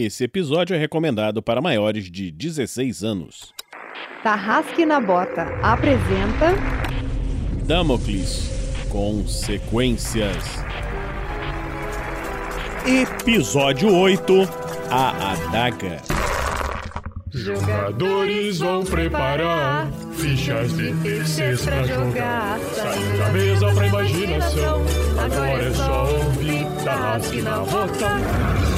Esse episódio é recomendado para maiores de 16 anos. Tarrasque na Bota apresenta Damocles Consequências. Episódio 8 A Adaga. Jogadores vão preparar fichas de terceiros pra jogar. Saindo da mesa pra imaginação. Agora é só ouvir Tarrasque na Bota.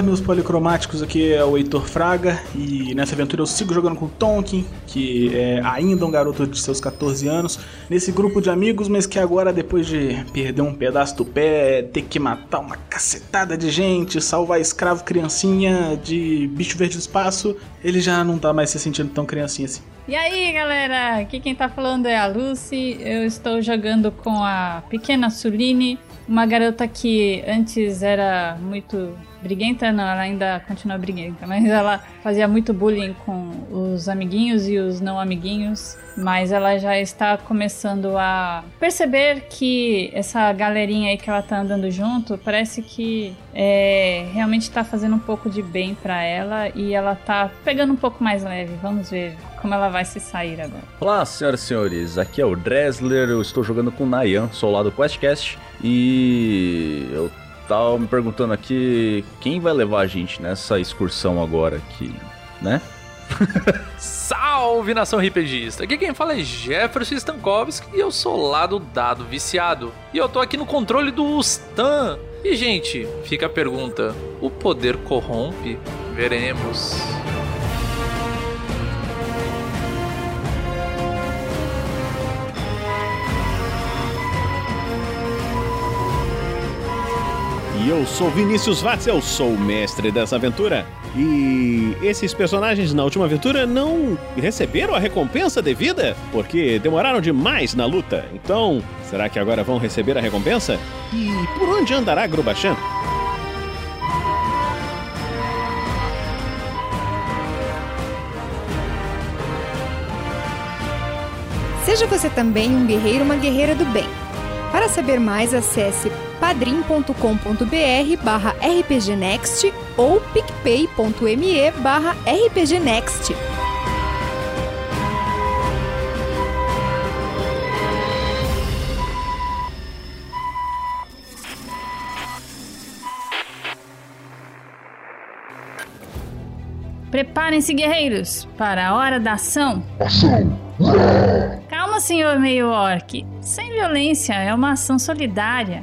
Fala, meus policromáticos, aqui é o Heitor Fraga e nessa aventura eu sigo jogando com Tonkin, que é ainda um garoto de seus 14 anos, nesse grupo de amigos, mas que agora, depois de perder um pedaço do pé, ter que matar uma cacetada de gente, salvar escravo criancinha de bicho verde do espaço, ele já não tá mais se sentindo tão criancinha assim. E aí, galera? Aqui quem tá falando é a Lucy. Eu estou jogando com a pequena Suline, uma garota que antes era muito briguenta, não, ela ainda continua briguenta, mas ela fazia muito bullying com os amiguinhos e os não amiguinhos, mas ela já está começando a perceber que essa galerinha aí que ela tá andando junto, parece que é, realmente está fazendo um pouco de bem para ela e ela tá pegando um pouco mais leve. Vamos ver como ela vai se sair agora. Olá, senhoras e senhores, aqui é o Dresler, eu estou jogando com o Nayan, sou lá do QuestCast, e eu tava me perguntando aqui quem vai levar a gente nessa excursão agora aqui, né? Salve nação RPGista! Aqui quem fala é Jefferson Stankovski e eu sou lá do Dado Viciado. E eu tô aqui no controle do Stan. E gente, fica a pergunta: o poder corrompe? Veremos. E eu sou Vinícius Watzel, sou o mestre dessa aventura. E esses personagens na última aventura não receberam a recompensa devida, porque demoraram demais na luta. Então, será que agora vão receber a recompensa? E por onde andará Grubachan? Seja você também um guerreiro ou uma guerreira do bem. Para saber mais, acesse padrim.com.br barra rpgnext ou picpay.me barra rpgnext. Preparem-se, guerreiros, para a hora da ação. Calma, senhor meio orc. Sem violência, é uma ação solidária.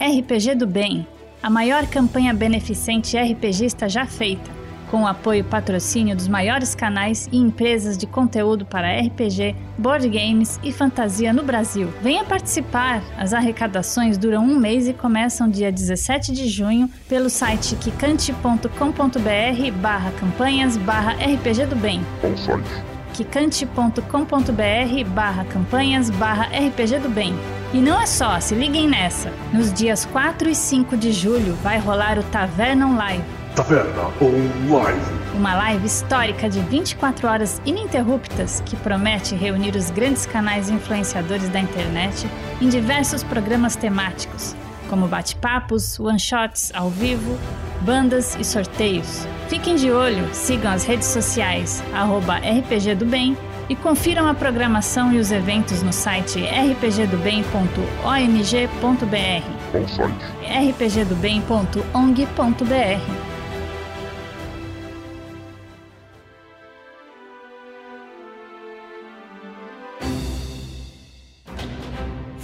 RPG do Bem, a maior campanha beneficente RPGista já feita, com o apoio e patrocínio dos maiores canais e empresas de conteúdo para RPG, board games e fantasia no Brasil. Venha participar! As arrecadações duram um mês e começam dia 17 de junho pelo site kikante.com.br barra campanhas barra RPG do Bem kikante.com.br barra campanhas barra RPG do Bem. E não é só, se liguem nessa. Nos dias 4 e 5 de julho vai rolar o Taverna Live. Taverna Online. Uma live histórica de 24 horas ininterruptas que promete reunir os grandes canais influenciadores da internet em diversos programas temáticos, como bate-papos, one-shots ao vivo, bandas e sorteios. Fiquem de olho, sigam as redes sociais, arroba RPG do Bem e confiram a programação e os eventos no site rpgdobem.ong.br rpgdobem.ong.br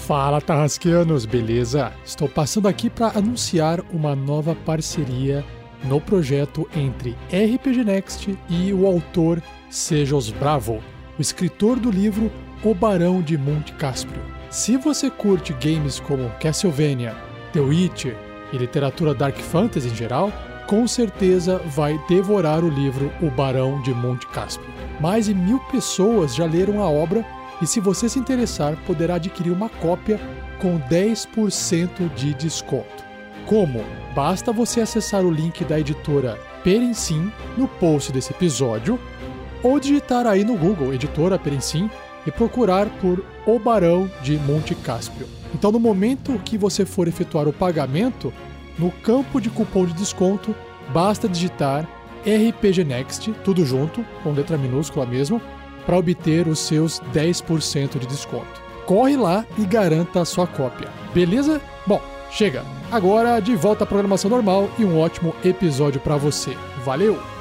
Fala, Tarrasqueanos, beleza? Estou passando aqui para anunciar uma nova parceria no projeto entre RPG Next e o autor Sejos Bravo, o escritor do livro O Barão de Monte Cáspio. Se você curte games como Castlevania, The Witcher e literatura Dark Fantasy em geral, com certeza vai devorar o livro O Barão de Monte Cáspio. Mais de mil pessoas já leram a obra e, se você se interessar, poderá adquirir uma cópia com 10% de desconto. Como? Basta você acessar o link da editora Perencim no post desse episódio ou digitar aí no Google Editora Perencim e procurar por O Barão de Monte Cáspio. Então, no momento que você for efetuar o pagamento, no campo de cupom de desconto, basta digitar RPG Next, tudo junto, com letra minúscula mesmo, para obter os seus 10% de desconto. Corre lá e garanta a sua cópia. Beleza? Bom, chega. Agora de volta à programação normal e um ótimo episódio para você. Valeu!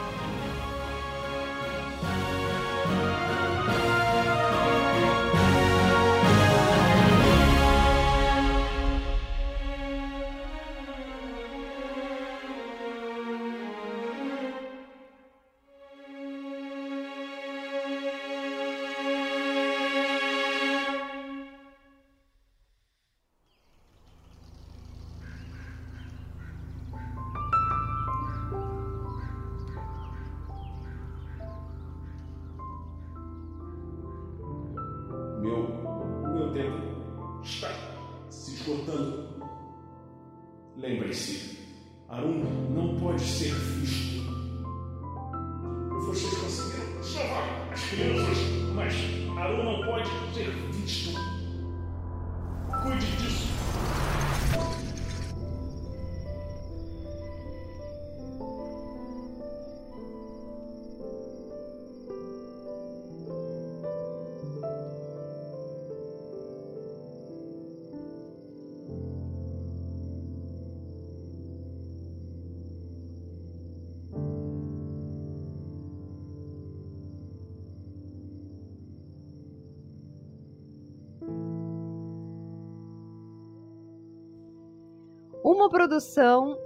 Produção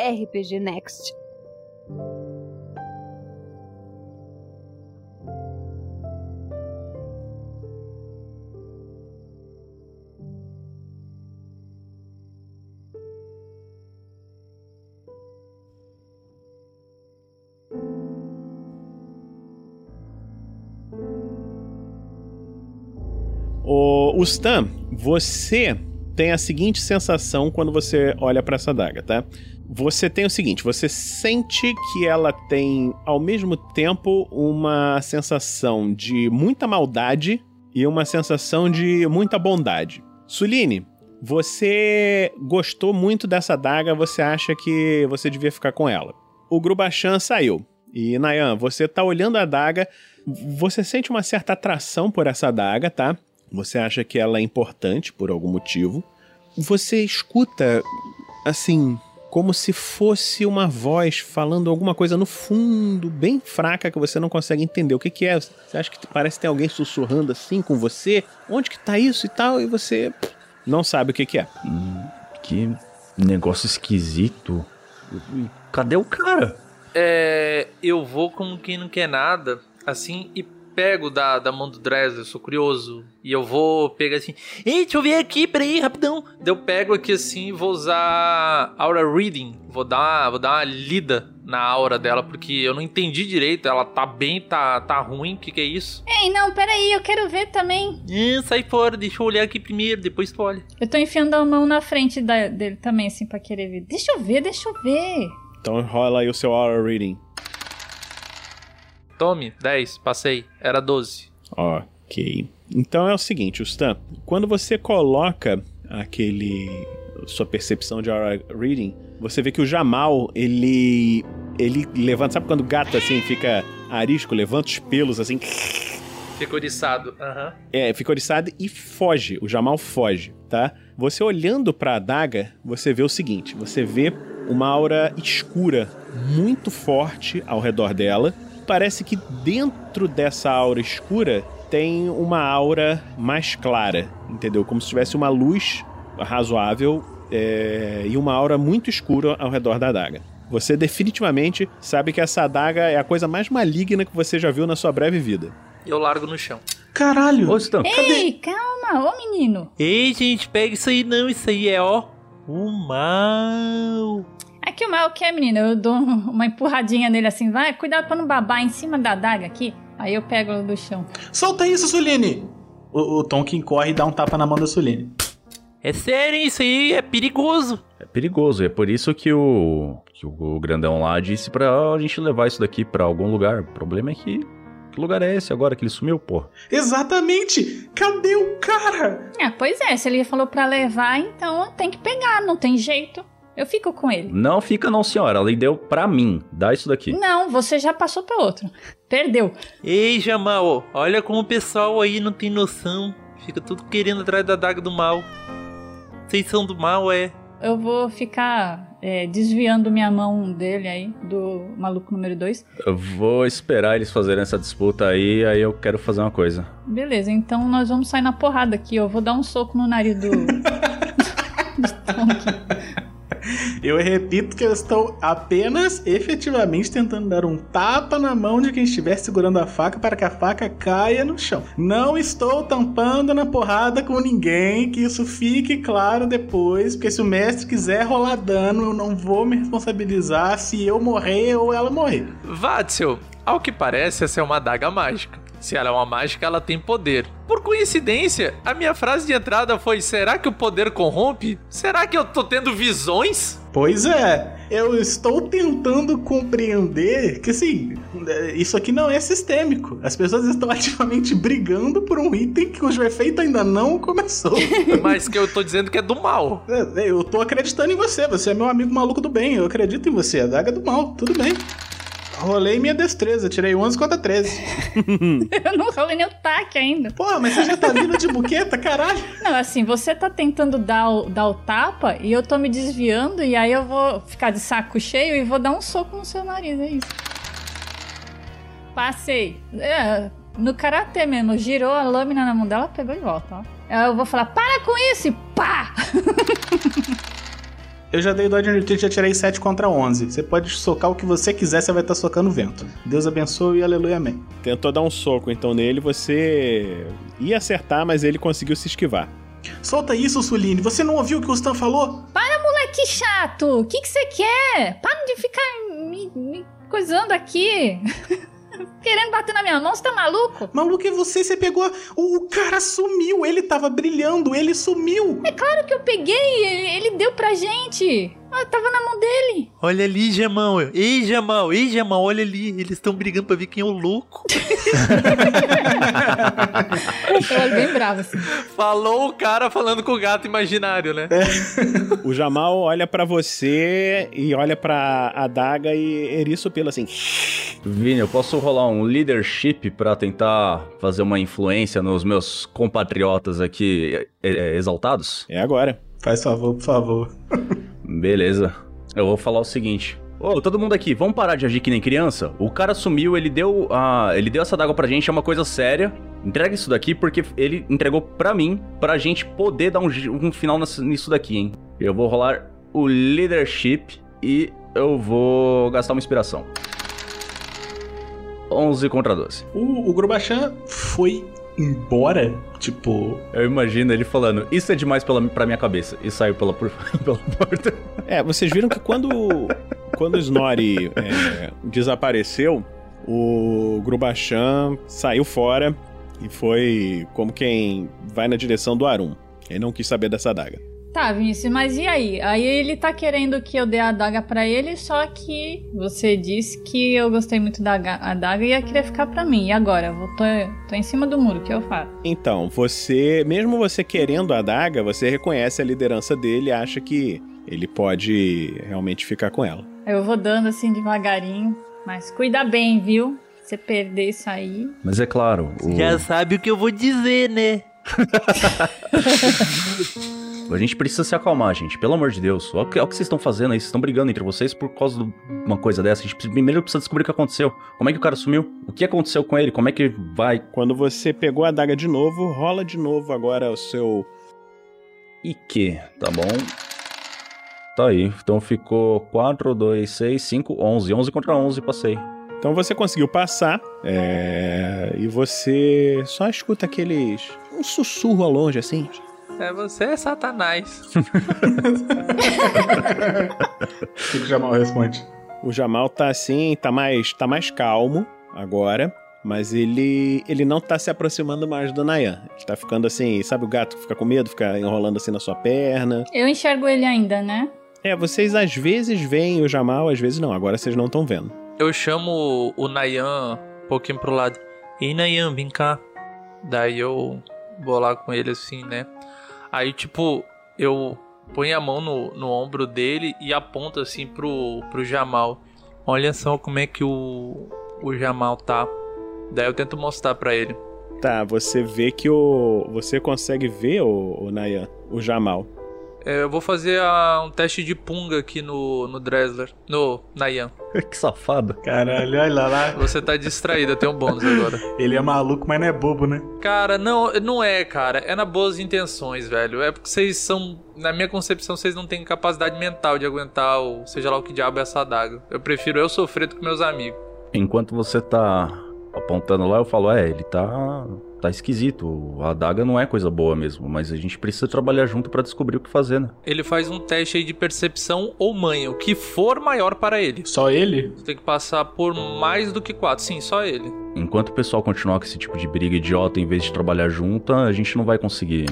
RPG Next. O, Stan, você tem a seguinte sensação quando você olha para essa daga, tá? Você tem o seguinte, você sente que ela tem ao mesmo tempo uma sensação de muita maldade e uma sensação de muita bondade. Suline, você gostou muito dessa daga, você acha que você devia ficar com ela. O Grubachan saiu. E Nayan, você tá olhando a daga, você sente uma certa atração por essa daga, tá? Você acha que ela é importante por algum motivo. Você escuta, assim, como se fosse uma voz falando alguma coisa no fundo, bem fraca, que você não consegue entender o que, que é. Você acha que parece que tem alguém sussurrando assim com você? Onde que tá isso e tal? E você não sabe o que, que é. Que negócio esquisito. Cadê o cara? É, eu vou como quem não quer nada, assim, e pego da, da mão do Dresler, sou curioso. E eu vou pegar assim, ei, deixa eu ver aqui, peraí, rapidão. Daí eu pego aqui assim e vou usar Aura Reading. Vou dar, vou dar uma lida na aura dela, porque eu não entendi direito. Ela tá bem, tá, tá ruim, o que, que é isso? Ei, não, peraí, eu quero ver também. Ah, sai fora, deixa eu olhar aqui primeiro, depois tu olha. Eu tô enfiando a mão na frente da- dele também, assim, pra querer ver. Deixa eu ver, deixa eu ver. Então rola aí o seu Aura Reading. Tome, 10, passei. Era 12. Ok. Então é o seguinte, Stan, quando você coloca aquele sua percepção de aura reading, você vê que o Jamal, ele ele levanta, sabe quando o gato assim fica arisco, levanta os pelos assim, Ficou oriçado. Aham. é, fica oriçado e foge. O Jamal foge, tá? Você olhando pra adaga, você vê o seguinte: você vê uma aura escura muito forte ao redor dela. Parece que dentro dessa aura escura tem uma aura mais clara, entendeu? Como se tivesse uma luz razoável é, e uma aura muito escura ao redor da adaga. Você definitivamente sabe que essa adaga é a coisa mais maligna que você já viu na sua breve vida. Eu largo no chão. Caralho! Ô, Stan, Ei, calma, ô menino. Ei, gente, pega isso aí não. Isso aí é, ó, o mal. Aqui o mal quer, menino. Eu dou uma empurradinha nele assim, vai, cuidado pra não babar em cima da adaga aqui. Aí eu pego ela do chão. Solta isso, Suline! O, o Tonkin corre e dá um tapa na mão da Suline. É sério, isso aí é perigoso. é perigoso. E é por isso que o, que o grandão lá disse pra gente levar isso daqui pra algum lugar. O problema é que. Que lugar é esse agora que ele sumiu, pô? Exatamente! Cadê o cara? Ah, pois é, se ele falou pra levar, então tem que pegar, não tem jeito. Eu fico com ele. Não fica, não, senhora. Ela deu pra mim. Dá isso daqui. Não, você já passou pra outro. Perdeu. Ei, Jamal, olha como o pessoal aí não tem noção. Fica tudo querendo atrás da daga do mal. Vocês são do mal, é? Eu vou ficar é, desviando minha mão dele aí, do maluco número 2. Eu vou esperar eles fazerem essa disputa aí, aí eu quero fazer uma coisa. Beleza, então nós vamos sair na porrada aqui. Eu vou dar um soco no nariz do. do Tonkin. Eu repito que eu estou apenas efetivamente tentando dar um tapa na mão de quem estiver segurando a faca para que a faca caia no chão. Não estou tampando na porrada com ninguém, que isso fique claro depois, porque se o mestre quiser rolar dano, eu não vou me responsabilizar se eu morrer ou ela morrer. Vatsil, ao que parece, essa é uma adaga mágica. Se ela é uma mágica, ela tem poder. Por coincidência, a minha frase de entrada foi: será que o poder corrompe? Será que eu tô tendo visões? Pois é, eu estou tentando compreender que assim, isso aqui não é sistêmico. As pessoas estão ativamente brigando por um item cujo efeito ainda não começou. Mas que eu tô dizendo que é do mal. É, Eu tô acreditando em você, você é meu amigo maluco do bem, eu acredito em você, a daga do mal, tudo bem. Rolei minha destreza, tirei 11 contra 13. Eu não rolei nem o taque ainda. Pô, mas você já tá vindo de buqueta, caralho. Não, assim, você tá tentando dar o, dar o tapa e eu tô me desviando e aí eu vou ficar de saco cheio e vou dar um soco no seu nariz, é isso. Passei. É, no karatê mesmo, girou a lâmina na mão dela, pegou e volta, ó. Aí Eu vou falar, para com isso e pá! Eu já dei o Dodge Retreat, já tirei 7 contra 11. Você pode socar o que você quiser, você vai estar socando vento. Deus abençoe e aleluia, amém. Tentou dar um soco então nele, você ia acertar, mas ele conseguiu se esquivar. Solta isso, Suline. Você não ouviu o que o Stan falou? Para, moleque chato! O que que você quer? Para de ficar me, me coisando aqui. Querendo bater na minha mão, você tá maluco? Maluco, é você? Você pegou. O, o cara sumiu, ele tava brilhando, ele sumiu. É claro que eu peguei, ele, ele deu pra gente. Ah, tava na mão dele. Olha ali, Jamal. Ei, Jamal. Ei, Jamal, olha ali. Eles estão brigando pra ver quem é o louco. Eu olho bem bravo, assim. Falou o cara falando com o gato imaginário, né? O Jamal olha pra você e olha pra adaga e eriça o pelo assim. Vini, eu posso rolar um leadership pra tentar fazer uma influência nos meus compatriotas aqui exaltados? É agora. Faz favor, por favor. Beleza. Eu vou falar o seguinte. Ô, todo mundo aqui, vamos parar de agir que nem criança? O cara sumiu, ele deu a. ele deu essa dágua pra gente, é uma coisa séria. Entrega isso daqui porque ele entregou pra mim, pra gente poder dar um, um final nisso daqui, hein? Eu vou rolar o leadership e eu vou gastar uma inspiração. 11 contra 12. O, o Grubachan foi embora, tipo. Eu imagino ele falando, isso é demais pela, pra minha cabeça. E saiu pela, por- pela porta. É, vocês viram que quando, quando o Snorri é, desapareceu, o Grubachan saiu fora e foi como quem vai na direção do Arum. Ele não quis saber dessa adaga. Tá, Vinícius, mas e aí? Aí ele tá querendo que eu dê a adaga pra ele, só que você disse que eu gostei muito da aga- adaga e ia querer ficar pra mim. E agora? Eu vou, tô, tô em cima do muro, o que eu faço? Então, você, mesmo você querendo a adaga, você reconhece a liderança dele e acha que ele pode realmente ficar com ela. Eu vou dando assim devagarinho, mas cuida bem, viu? Se você perder isso aí. Mas é claro, o... Já sabe o que eu vou dizer, né? A gente precisa se acalmar, gente. Pelo amor de Deus. Olha o que, olha o que vocês estão fazendo aí. Vocês estão brigando entre vocês por causa de uma coisa dessa. A gente precisa- primeiro precisa descobrir o que aconteceu. Como é que o cara sumiu? O que aconteceu com ele? Como é que vai? Quando você pegou a adaga de novo, rola de novo agora o seu. E que? Tá bom. Tá aí. Então ficou 4, 2, 6, 5, 11. 11 contra 11, passei. Então você conseguiu passar, é, e você só escuta aqueles. um sussurro ao longe assim. É você, é Satanás. O que o Jamal responde? O Jamal tá assim, tá mais, tá mais calmo agora, mas ele ele não tá se aproximando mais do Nayan. Ele tá ficando assim, sabe o gato que fica com medo, fica enrolando assim na sua perna. Eu enxergo ele ainda, né? É, vocês às vezes veem o Jamal, às vezes não. Agora vocês não estão vendo. Eu chamo o Nayan um pouquinho pro lado. Ei, Nayan, vem cá. Daí eu vou lá com ele assim, né? Aí, tipo, eu ponho a mão no, no ombro dele e aponto assim pro, pro Jamal. Olha só como é que o, o Jamal tá. Daí eu tento mostrar pra ele. Tá, você vê que o. Você consegue ver o, o Nayan, o Jamal. É, eu vou fazer a- um teste de punga aqui no, no Dresler. No Nayan. que safado. Caralho, olha lá. Você tá distraído, eu tenho um bônus agora. Ele é maluco, mas não é bobo, né? Cara, não, não é, cara. É na boas intenções, velho. É porque vocês são. Na minha concepção, vocês não têm capacidade mental de aguentar o. Seja lá o que diabo é essa adaga. Eu prefiro eu sofrer do que meus amigos. Enquanto você tá apontando lá, eu falo, é, ele tá. Tá esquisito. A adaga não é coisa boa mesmo, mas a gente precisa trabalhar junto pra descobrir o que fazer, né? Ele faz um teste aí de percepção ou manha, o que for maior para ele. Só ele? Você tem que passar por mais do que quatro. Sim, só ele. Enquanto o pessoal continuar com esse tipo de briga idiota em vez de trabalhar junto, a gente não vai conseguir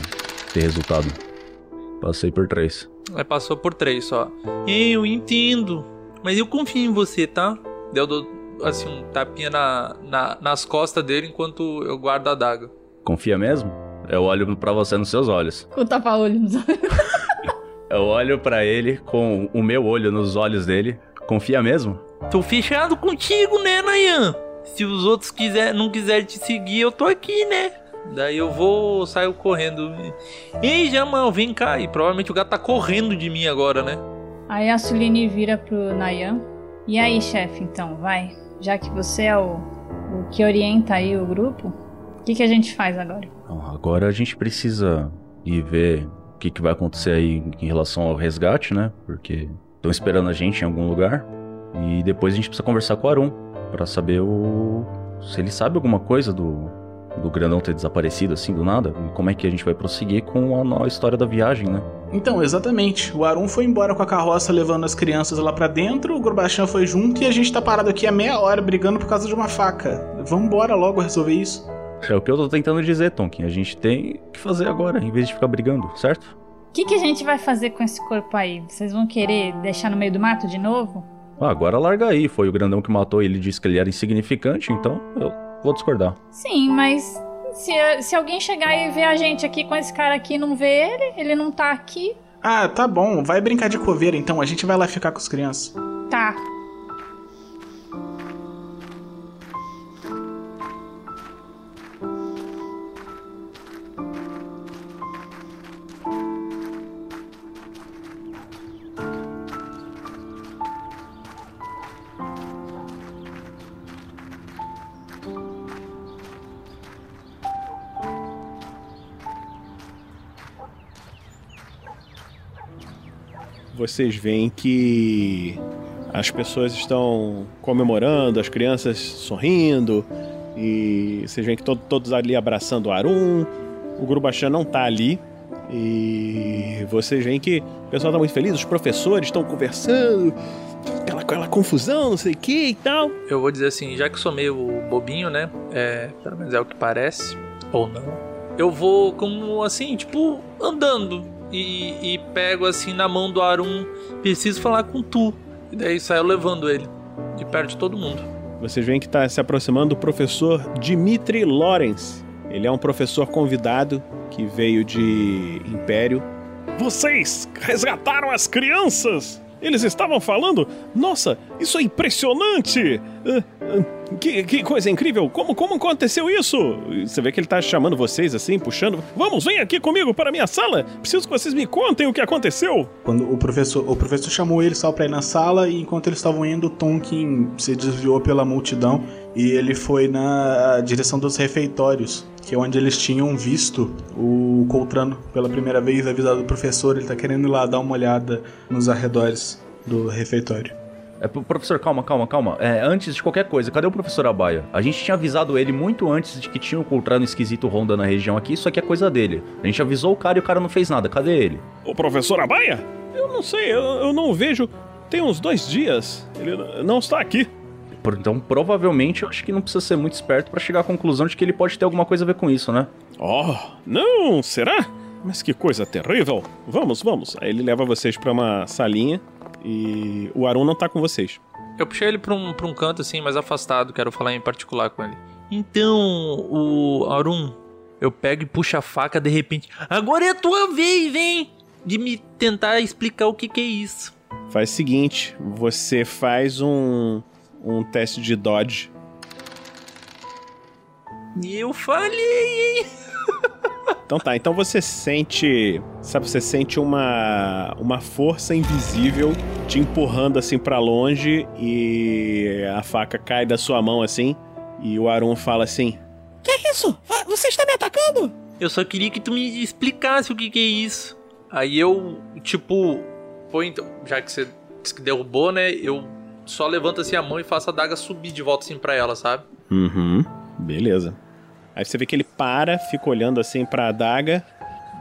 ter resultado. Passei por três. Aí passou por três só. Eu entendo. Mas eu confio em você, tá? Daí Eu dou assim um tapinha na, na- nas costas dele enquanto eu guardo a adaga. Confia mesmo? Eu olho pra você nos seus olhos. Com o tapa-olho nos olhos. Eu olho pra ele com o meu olho nos olhos dele. Confia mesmo? Tô fechado contigo, né, Nayan? Se os outros quiser, não quiserem te seguir, eu tô aqui, né? Daí eu vou, saio correndo. Ei, Jamal, vem cá. E provavelmente o gato tá correndo de mim agora, né? Aí a Suline vira pro Nayan. E aí, chefe, então, vai. Já que você é o, o que orienta aí o grupo, o que, que a gente faz agora? Agora a gente precisa ir ver o que, que vai acontecer aí em relação ao resgate, né? Porque estão esperando a gente em algum lugar. E depois a gente precisa conversar com o Arum pra saber o se ele sabe alguma coisa do do grandão ter desaparecido assim do nada e como é que a gente vai prosseguir com a, no- a história da viagem, né? Então, exatamente. O Arum foi embora com a carroça levando as crianças lá pra dentro, o Gorbachan foi junto e a gente tá parado aqui há meia hora brigando por causa de uma faca. Vamos embora logo resolver isso. É o que eu tô tentando dizer, Tonkin. A gente tem que fazer agora, em vez de ficar brigando, certo? O que, que a gente vai fazer com esse corpo aí? Vocês vão querer deixar no meio do mato de novo? Ah, agora larga aí. Foi o grandão que matou ele disse que ele era insignificante, então eu vou discordar. Sim, mas se, se alguém chegar e ver a gente aqui com esse cara aqui e não ver ele, ele não tá aqui, Ah, tá bom. Vai brincar de coveira então. A gente vai lá ficar com as crianças. tá. Vocês veem que as pessoas estão comemorando, as crianças sorrindo, e vocês veem que to- todos ali abraçando o Arum. O Grubachan não tá ali. E vocês veem que o pessoal tá muito feliz, os professores estão conversando, aquela, aquela confusão, não sei o que e tal. Eu vou dizer assim, já que sou meio bobinho, né? É, pelo menos é o que parece. Ou não. Eu vou como assim, tipo, andando. E, e pego assim na mão do Arum. Preciso falar com tu. E daí saio levando ele. De perto de todo mundo. Vocês veem que está se aproximando o professor Dimitri Lawrence. Ele é um professor convidado que veio de Império. Vocês resgataram as crianças! Eles estavam falando, nossa, isso é impressionante! Ah, Que, que coisa incrível! Como, como aconteceu isso? Você vê que ele tá chamando vocês assim, puxando. Vamos, vem aqui comigo para a minha sala! Preciso que vocês me contem o que aconteceu! Quando o professor, o professor chamou ele só pra ir na sala e enquanto eles estavam indo, Tonkin se desviou pela multidão e ele foi na direção dos refeitórios, que é onde eles tinham visto o Coltrano pela primeira vez, avisado do professor, ele tá querendo ir lá dar uma olhada nos arredores do refeitório. É, pro- professor, calma, calma, calma. É, antes de qualquer coisa, cadê o professor Abaia? A gente tinha avisado ele muito antes de que tinha um Coltrano esquisito rondando a região aqui, isso aqui é coisa dele. A gente avisou o cara e o cara não fez nada. Cadê ele? O professor Abaia? Eu não sei, eu, eu não o vejo. Tem uns dois dias. Ele não está aqui. Então, provavelmente, eu acho que não precisa ser muito esperto pra chegar à conclusão de que ele pode ter alguma coisa a ver com isso, né? Oh, não, será? Mas que coisa terrível. Vamos, vamos. Aí ele leva vocês pra uma salinha e o Arun não tá com vocês. Eu puxei ele pra um, pra um canto assim, mais afastado, quero falar em particular com ele. Então, o Arun, eu pego e puxo a faca de repente. Agora é a tua vez, vem! De me tentar explicar o que, que é isso. Faz o seguinte, você faz um um teste de dodge. E eu falei, hein? Então tá, então você sente, sabe, você sente uma uma força invisível te empurrando assim pra longe e a faca cai da sua mão assim e o Arun fala assim: Que é isso? Você está me atacando? Eu só queria que tu me explicasse o que, que é isso. Aí eu, tipo, pô, então, já que você disse que derrubou, né? Eu só levanto assim a mão e faço a daga subir de volta assim pra ela, sabe? Uhum. Beleza. Aí você vê que ele para, fica olhando assim pra adaga.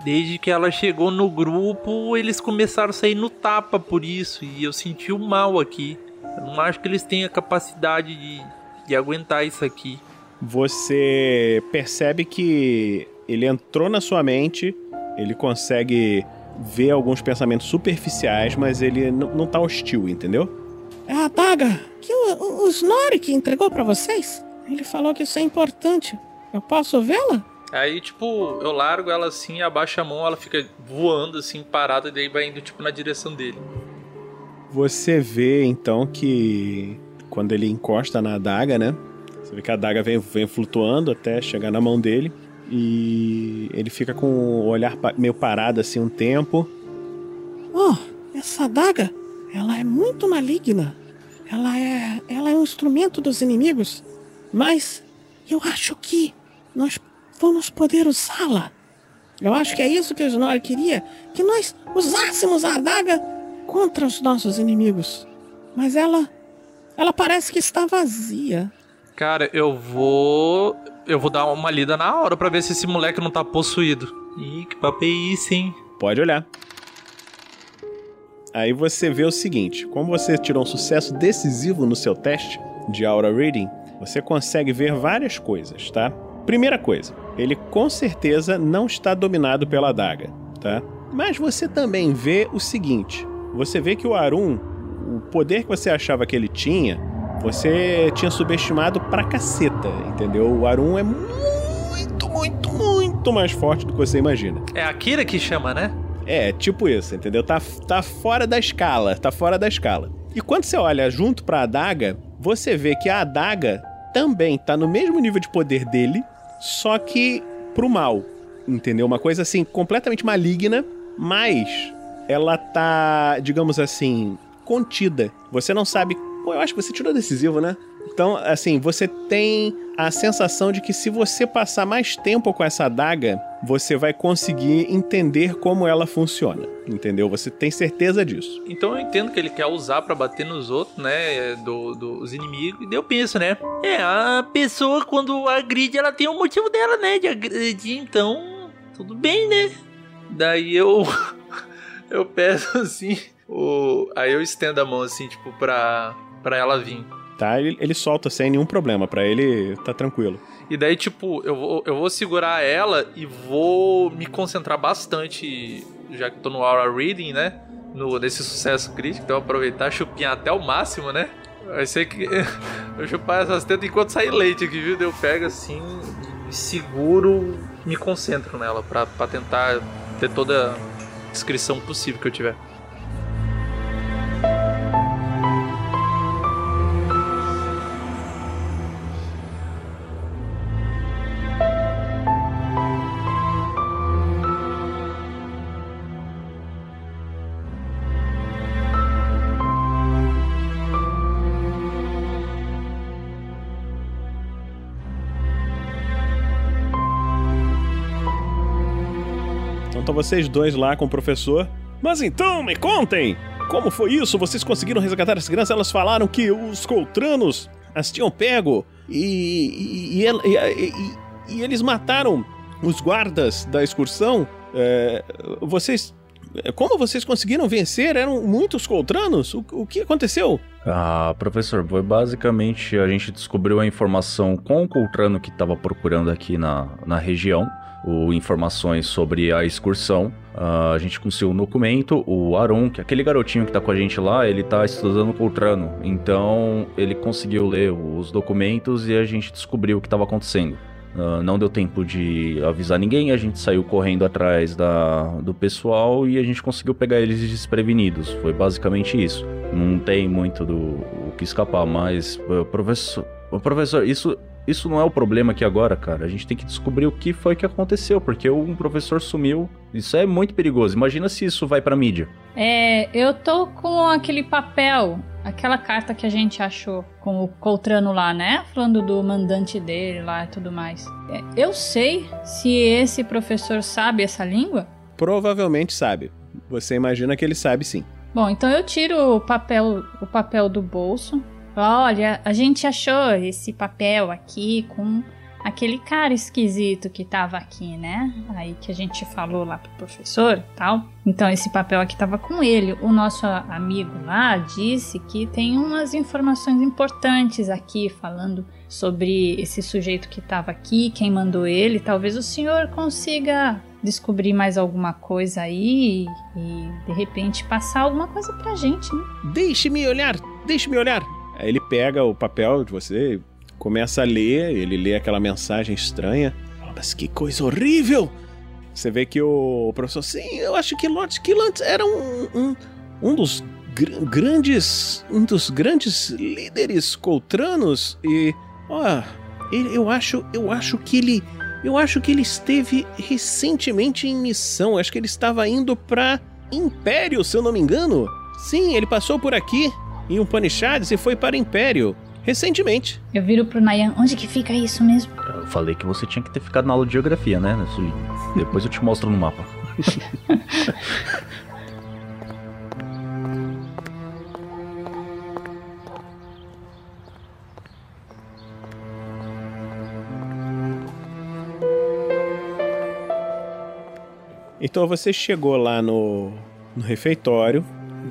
Desde que ela chegou no grupo, eles começaram a sair no tapa por isso. E eu senti o mal aqui. Eu não acho que eles tenham a capacidade de, de aguentar isso aqui. Você percebe que ele entrou na sua mente, ele consegue ver alguns pensamentos superficiais, mas ele não tá hostil, entendeu? É a adaga que o, o, o Snorri entregou pra vocês. Ele falou que isso é importante. Eu posso vê-la? Aí, tipo, eu largo ela assim, abaixo a mão, ela fica voando assim, parada, e daí vai indo, tipo, na direção dele. Você vê então que quando ele encosta na adaga, né? Você vê que a adaga vem, vem flutuando até chegar na mão dele. E ele fica com o olhar meio parado assim um tempo. Oh, essa adaga, ela é muito maligna. Ela é, ela é um instrumento dos inimigos. Mas eu acho que nós vamos poder usá-la. Eu acho que é isso que o Snorri queria, que nós usássemos a adaga contra os nossos inimigos. Mas ela, ela parece que está vazia. Cara, eu vou. Eu vou dar uma lida na hora pra ver se esse moleque não tá possuído. Ih, que papo é isso, hein? Pode olhar. Aí você vê o seguinte: como você tirou um sucesso decisivo no seu teste de Aura Reading, você consegue ver várias coisas, tá? Primeira coisa, ele com certeza não está dominado pela adaga, tá? Mas você também vê o seguinte: você vê que o Arun, o poder que você achava que ele tinha, você tinha subestimado pra caceta, entendeu? O Arun é muito, muito, muito mais forte do que você imagina. É a Kira que chama, né? É, tipo isso, entendeu? Tá, tá fora da escala, tá fora da escala. E quando você olha junto pra adaga, você vê que a adaga também tá no mesmo nível de poder dele, só que pro mal, entendeu? Uma coisa assim, completamente maligna, mas ela tá, digamos assim, contida. Você não sabe. Pô, eu acho que você tirou decisivo, né? Então, assim, você tem a sensação de que se você passar mais tempo com essa adaga, você vai conseguir entender como ela funciona. Entendeu? Você tem certeza disso. Então eu entendo que ele quer usar pra bater nos outros, né? Do, dos inimigos. E daí eu penso, né? É, a pessoa quando agride, ela tem um motivo dela, né? De agredir, então. Tudo bem, né? Daí eu. eu peço assim. O, aí eu estendo a mão assim, tipo, pra, pra ela vir. Tá? Ele, ele solta sem nenhum problema. Pra ele, tá tranquilo. E daí, tipo, eu vou, eu vou segurar ela e vou me concentrar bastante, já que tô no Aura Reading, né? No, nesse sucesso crítico, então aproveitar chupinhar até o máximo, né? Vai ser que eu chupar essas tetas enquanto sair leite aqui, viu? Eu pego assim, me seguro, me concentro nela pra tentar ter toda a descrição possível que eu tiver. Vocês dois lá com o professor. Mas então, me contem! Como foi isso? Vocês conseguiram resgatar as crianças? Elas falaram que os coltranos as tinham pego e, e, e, e eles mataram os guardas da excursão. É, vocês. Como vocês conseguiram vencer? Eram muitos coltranos? O, o que aconteceu? Ah, professor, foi basicamente a gente descobriu a informação com o coltrano que estava procurando aqui na, na região o, informações sobre a excursão. Uh, a gente conseguiu um documento, o Aron, que é aquele garotinho que tá com a gente lá, ele tá estudando Coltrano. Então ele conseguiu ler os documentos e a gente descobriu o que estava acontecendo. Uh, não deu tempo de avisar ninguém, a gente saiu correndo atrás da, do pessoal e a gente conseguiu pegar eles desprevenidos. Foi basicamente isso. Não tem muito do o que escapar, mas, uh, professor, professor, isso isso não é o problema aqui agora, cara. A gente tem que descobrir o que foi que aconteceu, porque um professor sumiu. Isso é muito perigoso. Imagina se isso vai pra mídia. É, eu tô com aquele papel, aquela carta que a gente achou com o Coltrano lá, né? Falando do mandante dele lá e tudo mais. É, eu sei se esse professor sabe essa língua? Provavelmente sabe. Você imagina que ele sabe sim. Bom, então eu tiro o papel, o papel do bolso, Olha, a gente achou esse papel aqui com aquele cara esquisito que tava aqui, né? Aí que a gente falou lá pro professor tal. Então esse papel aqui tava com ele. O nosso amigo lá disse que tem umas informações importantes aqui falando sobre esse sujeito que tava aqui, quem mandou ele. Talvez o senhor consiga descobrir mais alguma coisa aí e de repente passar alguma coisa pra gente, né? Deixe-me olhar, deixe-me olhar. Aí ele pega o papel de você, começa a ler, ele lê aquela mensagem estranha. Mas que coisa horrível! Você vê que o professor, sim, eu acho que Lord Skillant era um, um, um dos gr grandes. um dos grandes líderes coltranos e. Ó, eu acho. Eu acho que ele. Eu acho que ele esteve recentemente em missão. Acho que ele estava indo para Império, se eu não me engano. Sim, ele passou por aqui em Upanishads e foi para o Império, recentemente. Eu viro pro Nayan, onde que fica isso mesmo? Eu falei que você tinha que ter ficado na aula de geografia, né, Depois eu te mostro no mapa. Então você chegou lá no, no refeitório,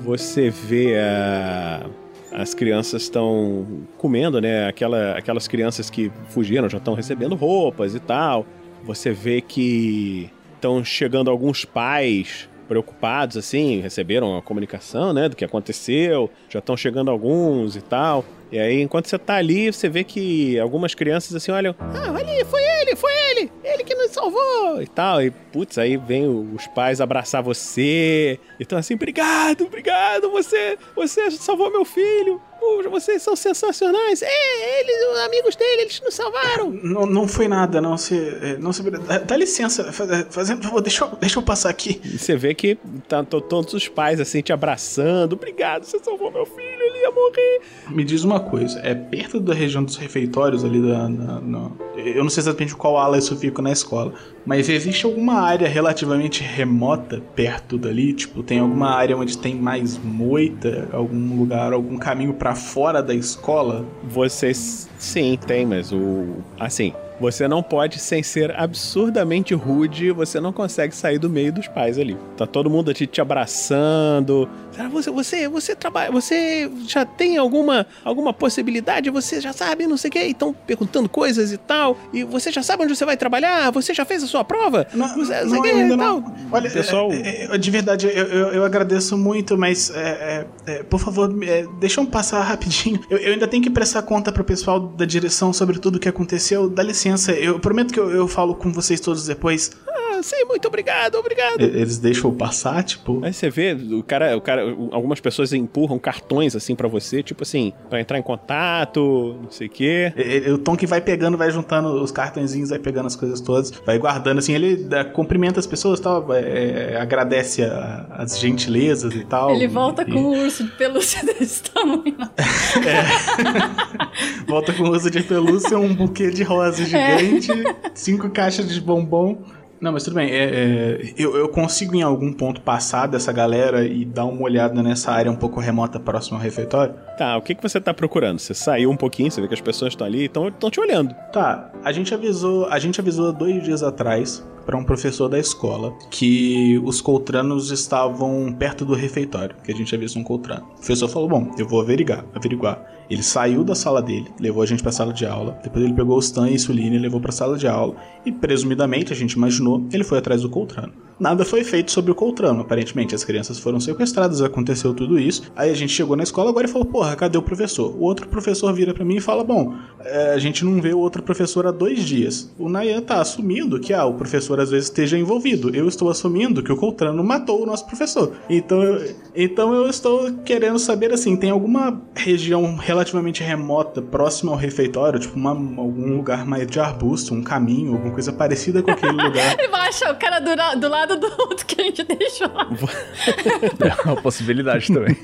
você vê a, as crianças estão comendo, né? Aquela, aquelas crianças que fugiram já estão recebendo roupas e tal. Você vê que estão chegando alguns pais preocupados, assim, receberam a comunicação, né, do que aconteceu, já estão chegando alguns e tal. E aí, enquanto você tá ali, você vê que algumas crianças assim olham: Ah, ali, foi ele, foi ele, ele que nos salvou e tal. E putz, aí vem os pais abraçar você. E estão assim: Obrigado, obrigado, você, você salvou meu filho. Puxa, vocês são sensacionais. É, eles, os amigos dele, eles nos salvaram. Não, não foi nada, não se. É, não se dá, dá licença, fazendo favor, deixa eu, deixa eu passar aqui. E você vê que tá, todos os pais assim te abraçando. Obrigado, você salvou meu filho, ele ia morrer. Me diz uma coisa, é perto da região dos refeitórios ali da. Na, na, eu não sei exatamente qual ala isso fica na escola, mas existe alguma área relativamente remota perto dali? Tipo, tem alguma área onde tem mais moita, algum lugar, algum caminho para fora da escola? Vocês sim, tem, mas o assim, você não pode, sem ser absurdamente rude, você não consegue sair do meio dos pais ali. Tá todo mundo aqui te abraçando. Você, você, você trabalha, você já tem alguma, alguma possibilidade? Você já sabe, não sei o quê. Estão perguntando coisas e tal. E você já sabe onde você vai trabalhar? Você já fez a sua prova? Não, você, não, ainda não. Olha, pessoal, é, é, de verdade, eu, eu, eu, agradeço muito, mas é, é, é por favor, é, deixa eu passar rapidinho. Eu, eu, ainda tenho que prestar conta pro pessoal da direção sobre tudo o que aconteceu. Dá licença licença, eu prometo que eu, eu falo com vocês todos depois. Ah, sim, muito obrigado, obrigado. Eles deixam passar, tipo. Aí você vê, o cara, o cara, algumas pessoas empurram cartões assim para você, tipo assim, para entrar em contato, não sei o quê. O Tom que vai pegando, vai juntando os cartõezinhos, vai pegando as coisas todas, vai guardando assim, ele dá, cumprimenta as pessoas, tal, é, agradece a, as gentilezas e tal. Ele volta e, com um urso de pelúcia desse tamanho. é. volta com um urso de pelúcia, um buquê de rosas gigante, é. cinco caixas de bombom. Não, mas tudo bem. É, é, eu, eu consigo em algum ponto passar dessa galera e dar uma olhada nessa área um pouco remota próxima ao refeitório? Tá, o que, que você tá procurando? Você saiu um pouquinho, você vê que as pessoas estão ali e estão te olhando. Tá, a gente avisou, a gente avisou dois dias atrás para um professor da escola que os coltranos estavam perto do refeitório, que a gente havia visto um coltrano. O professor falou: Bom, eu vou averiguar. averiguar. Ele saiu da sala dele, levou a gente para a sala de aula. Depois ele pegou o Stan e Suline e levou para a sala de aula. E presumidamente, a gente imaginou, ele foi atrás do Coltrano. Nada foi feito sobre o Coltrano, aparentemente. As crianças foram sequestradas, aconteceu tudo isso. Aí a gente chegou na escola agora e falou: Porra, cadê o professor? O outro professor vira para mim e fala: Bom, é, a gente não vê o outro professor há dois dias. O Nayan tá assumindo que ah, o professor às vezes esteja envolvido. Eu estou assumindo que o Coltrano matou o nosso professor. Então, eu, então eu estou querendo saber assim: tem alguma região relativamente remota, próxima ao refeitório, tipo uma, algum lugar mais de arbusto, um caminho, alguma coisa parecida com aquele lugar? Achar o cara do, do lado lado do outro que a gente deixou. é uma possibilidade também.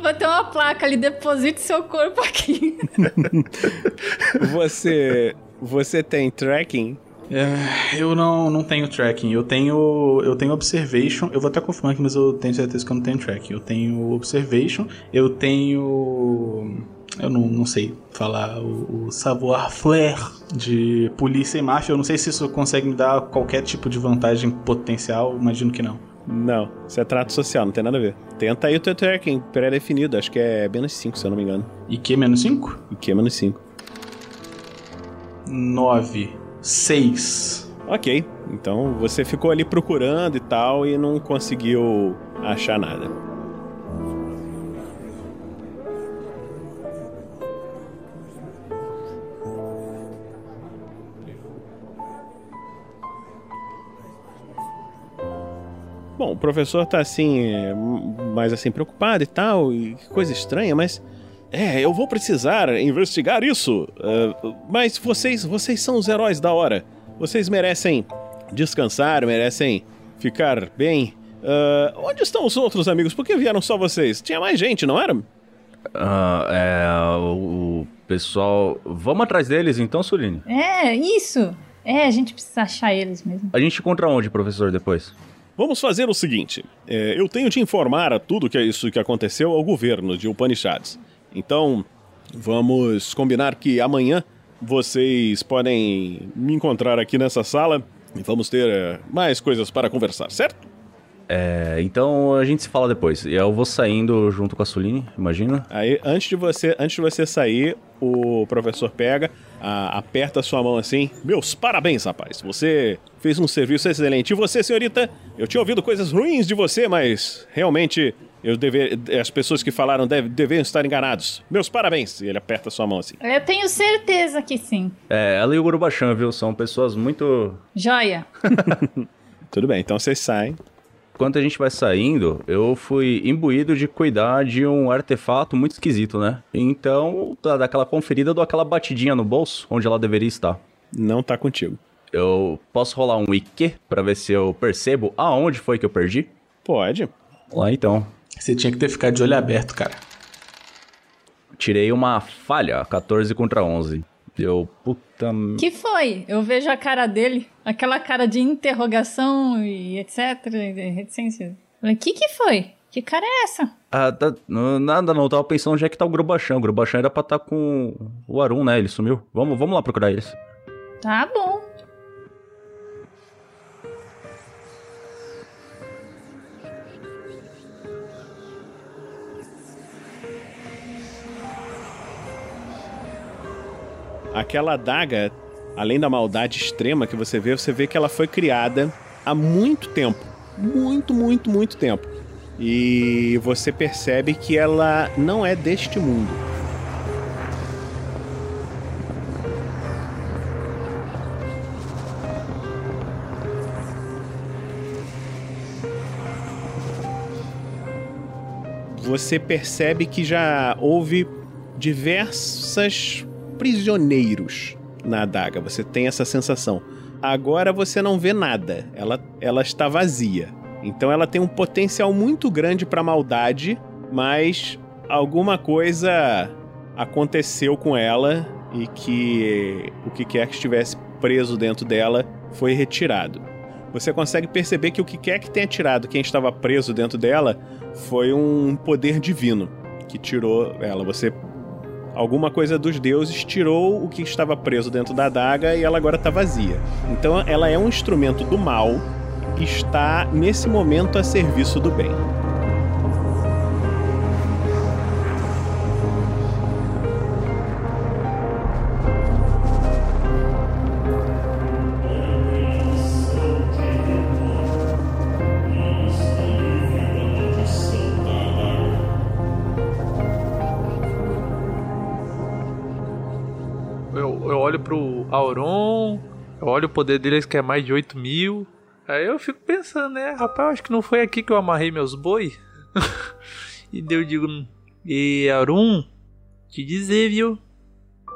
Vai ter uma placa ali, deposite seu corpo aqui. você, você tem tracking? É, eu não, não tenho tracking. Eu tenho eu tenho observation. Eu vou até confirmar aqui, mas eu tenho certeza que eu não tenho tracking. Eu tenho observation. Eu tenho eu não, não sei falar o, o savoir-faire de polícia e máfia. Eu não sei se isso consegue me dar qualquer tipo de vantagem potencial, imagino que não. Não, isso é trato social, não tem nada a ver. Tenta aí o teu tracking pré-definido, acho que é menos 5, se eu não me engano. E que menos 5? E que menos 5. 9. 6. Ok, então você ficou ali procurando e tal e não conseguiu achar nada. Bom, o professor tá assim, mais assim, preocupado e tal, e que coisa estranha, mas. É, eu vou precisar investigar isso. Uh, mas vocês, vocês são os heróis da hora. Vocês merecem descansar, merecem ficar bem. Uh, onde estão os outros amigos? Por que vieram só vocês? Tinha mais gente, não era? Uh, é. O, o pessoal. Vamos atrás deles então, Suline? É, isso. É, a gente precisa achar eles mesmo. A gente encontra onde, professor, depois? Vamos fazer o seguinte: é, eu tenho de informar tudo que é isso que aconteceu ao governo de Upanishads. Então, vamos combinar que amanhã vocês podem me encontrar aqui nessa sala e vamos ter é, mais coisas para conversar, certo? É, então a gente se fala depois. Eu vou saindo junto com a Suline, imagina. Aí, antes de você, antes de você sair, o professor pega, a, aperta a sua mão assim. Meus parabéns, rapaz. Você fez um serviço excelente. E você, senhorita, eu tinha ouvido coisas ruins de você, mas realmente eu deve, as pessoas que falaram deve, devem estar enganados. Meus parabéns. E ele aperta a sua mão assim. Eu tenho certeza que sim. É, ela e o Gurubachan, viu? São pessoas muito. Joia. Tudo bem, então vocês saem enquanto a gente vai saindo, eu fui imbuído de cuidar de um artefato muito esquisito, né? Então, daquela conferida, eu dou aquela batidinha no bolso, onde ela deveria estar. Não tá contigo. Eu posso rolar um IQ para ver se eu percebo aonde foi que eu perdi? Pode. Lá então. Você tinha que ter ficado de olho aberto, cara. Tirei uma falha, 14 contra 11. Deu puta. Que foi? Eu vejo a cara dele, aquela cara de interrogação e etc. Reticência. Falei, que que foi? Que cara é essa? Ah, tá, nada não, eu tava pensando onde é que tá o Grubachan. O Grubachan era pra estar tá com o Arun, né? Ele sumiu. Vamos, vamos lá procurar eles. Tá bom. Aquela adaga, além da maldade extrema que você vê, você vê que ela foi criada há muito tempo. Muito, muito, muito tempo. E você percebe que ela não é deste mundo. Você percebe que já houve diversas prisioneiros na adaga. Você tem essa sensação. Agora você não vê nada. Ela, ela está vazia. Então ela tem um potencial muito grande para maldade, mas alguma coisa aconteceu com ela e que o que quer que estivesse preso dentro dela foi retirado. você consegue perceber que o que quer que tenha tirado quem estava preso dentro dela foi um poder divino que tirou ela. Você alguma coisa dos deuses tirou o que estava preso dentro da adaga e ela agora está vazia. Então ela é um instrumento do mal e está nesse momento a serviço do bem. Eu olho o poder deles que é mais de 8 mil. Aí eu fico pensando, né? Rapaz, acho que não foi aqui que eu amarrei meus boi. e eu digo, e Auron, te dizer, viu?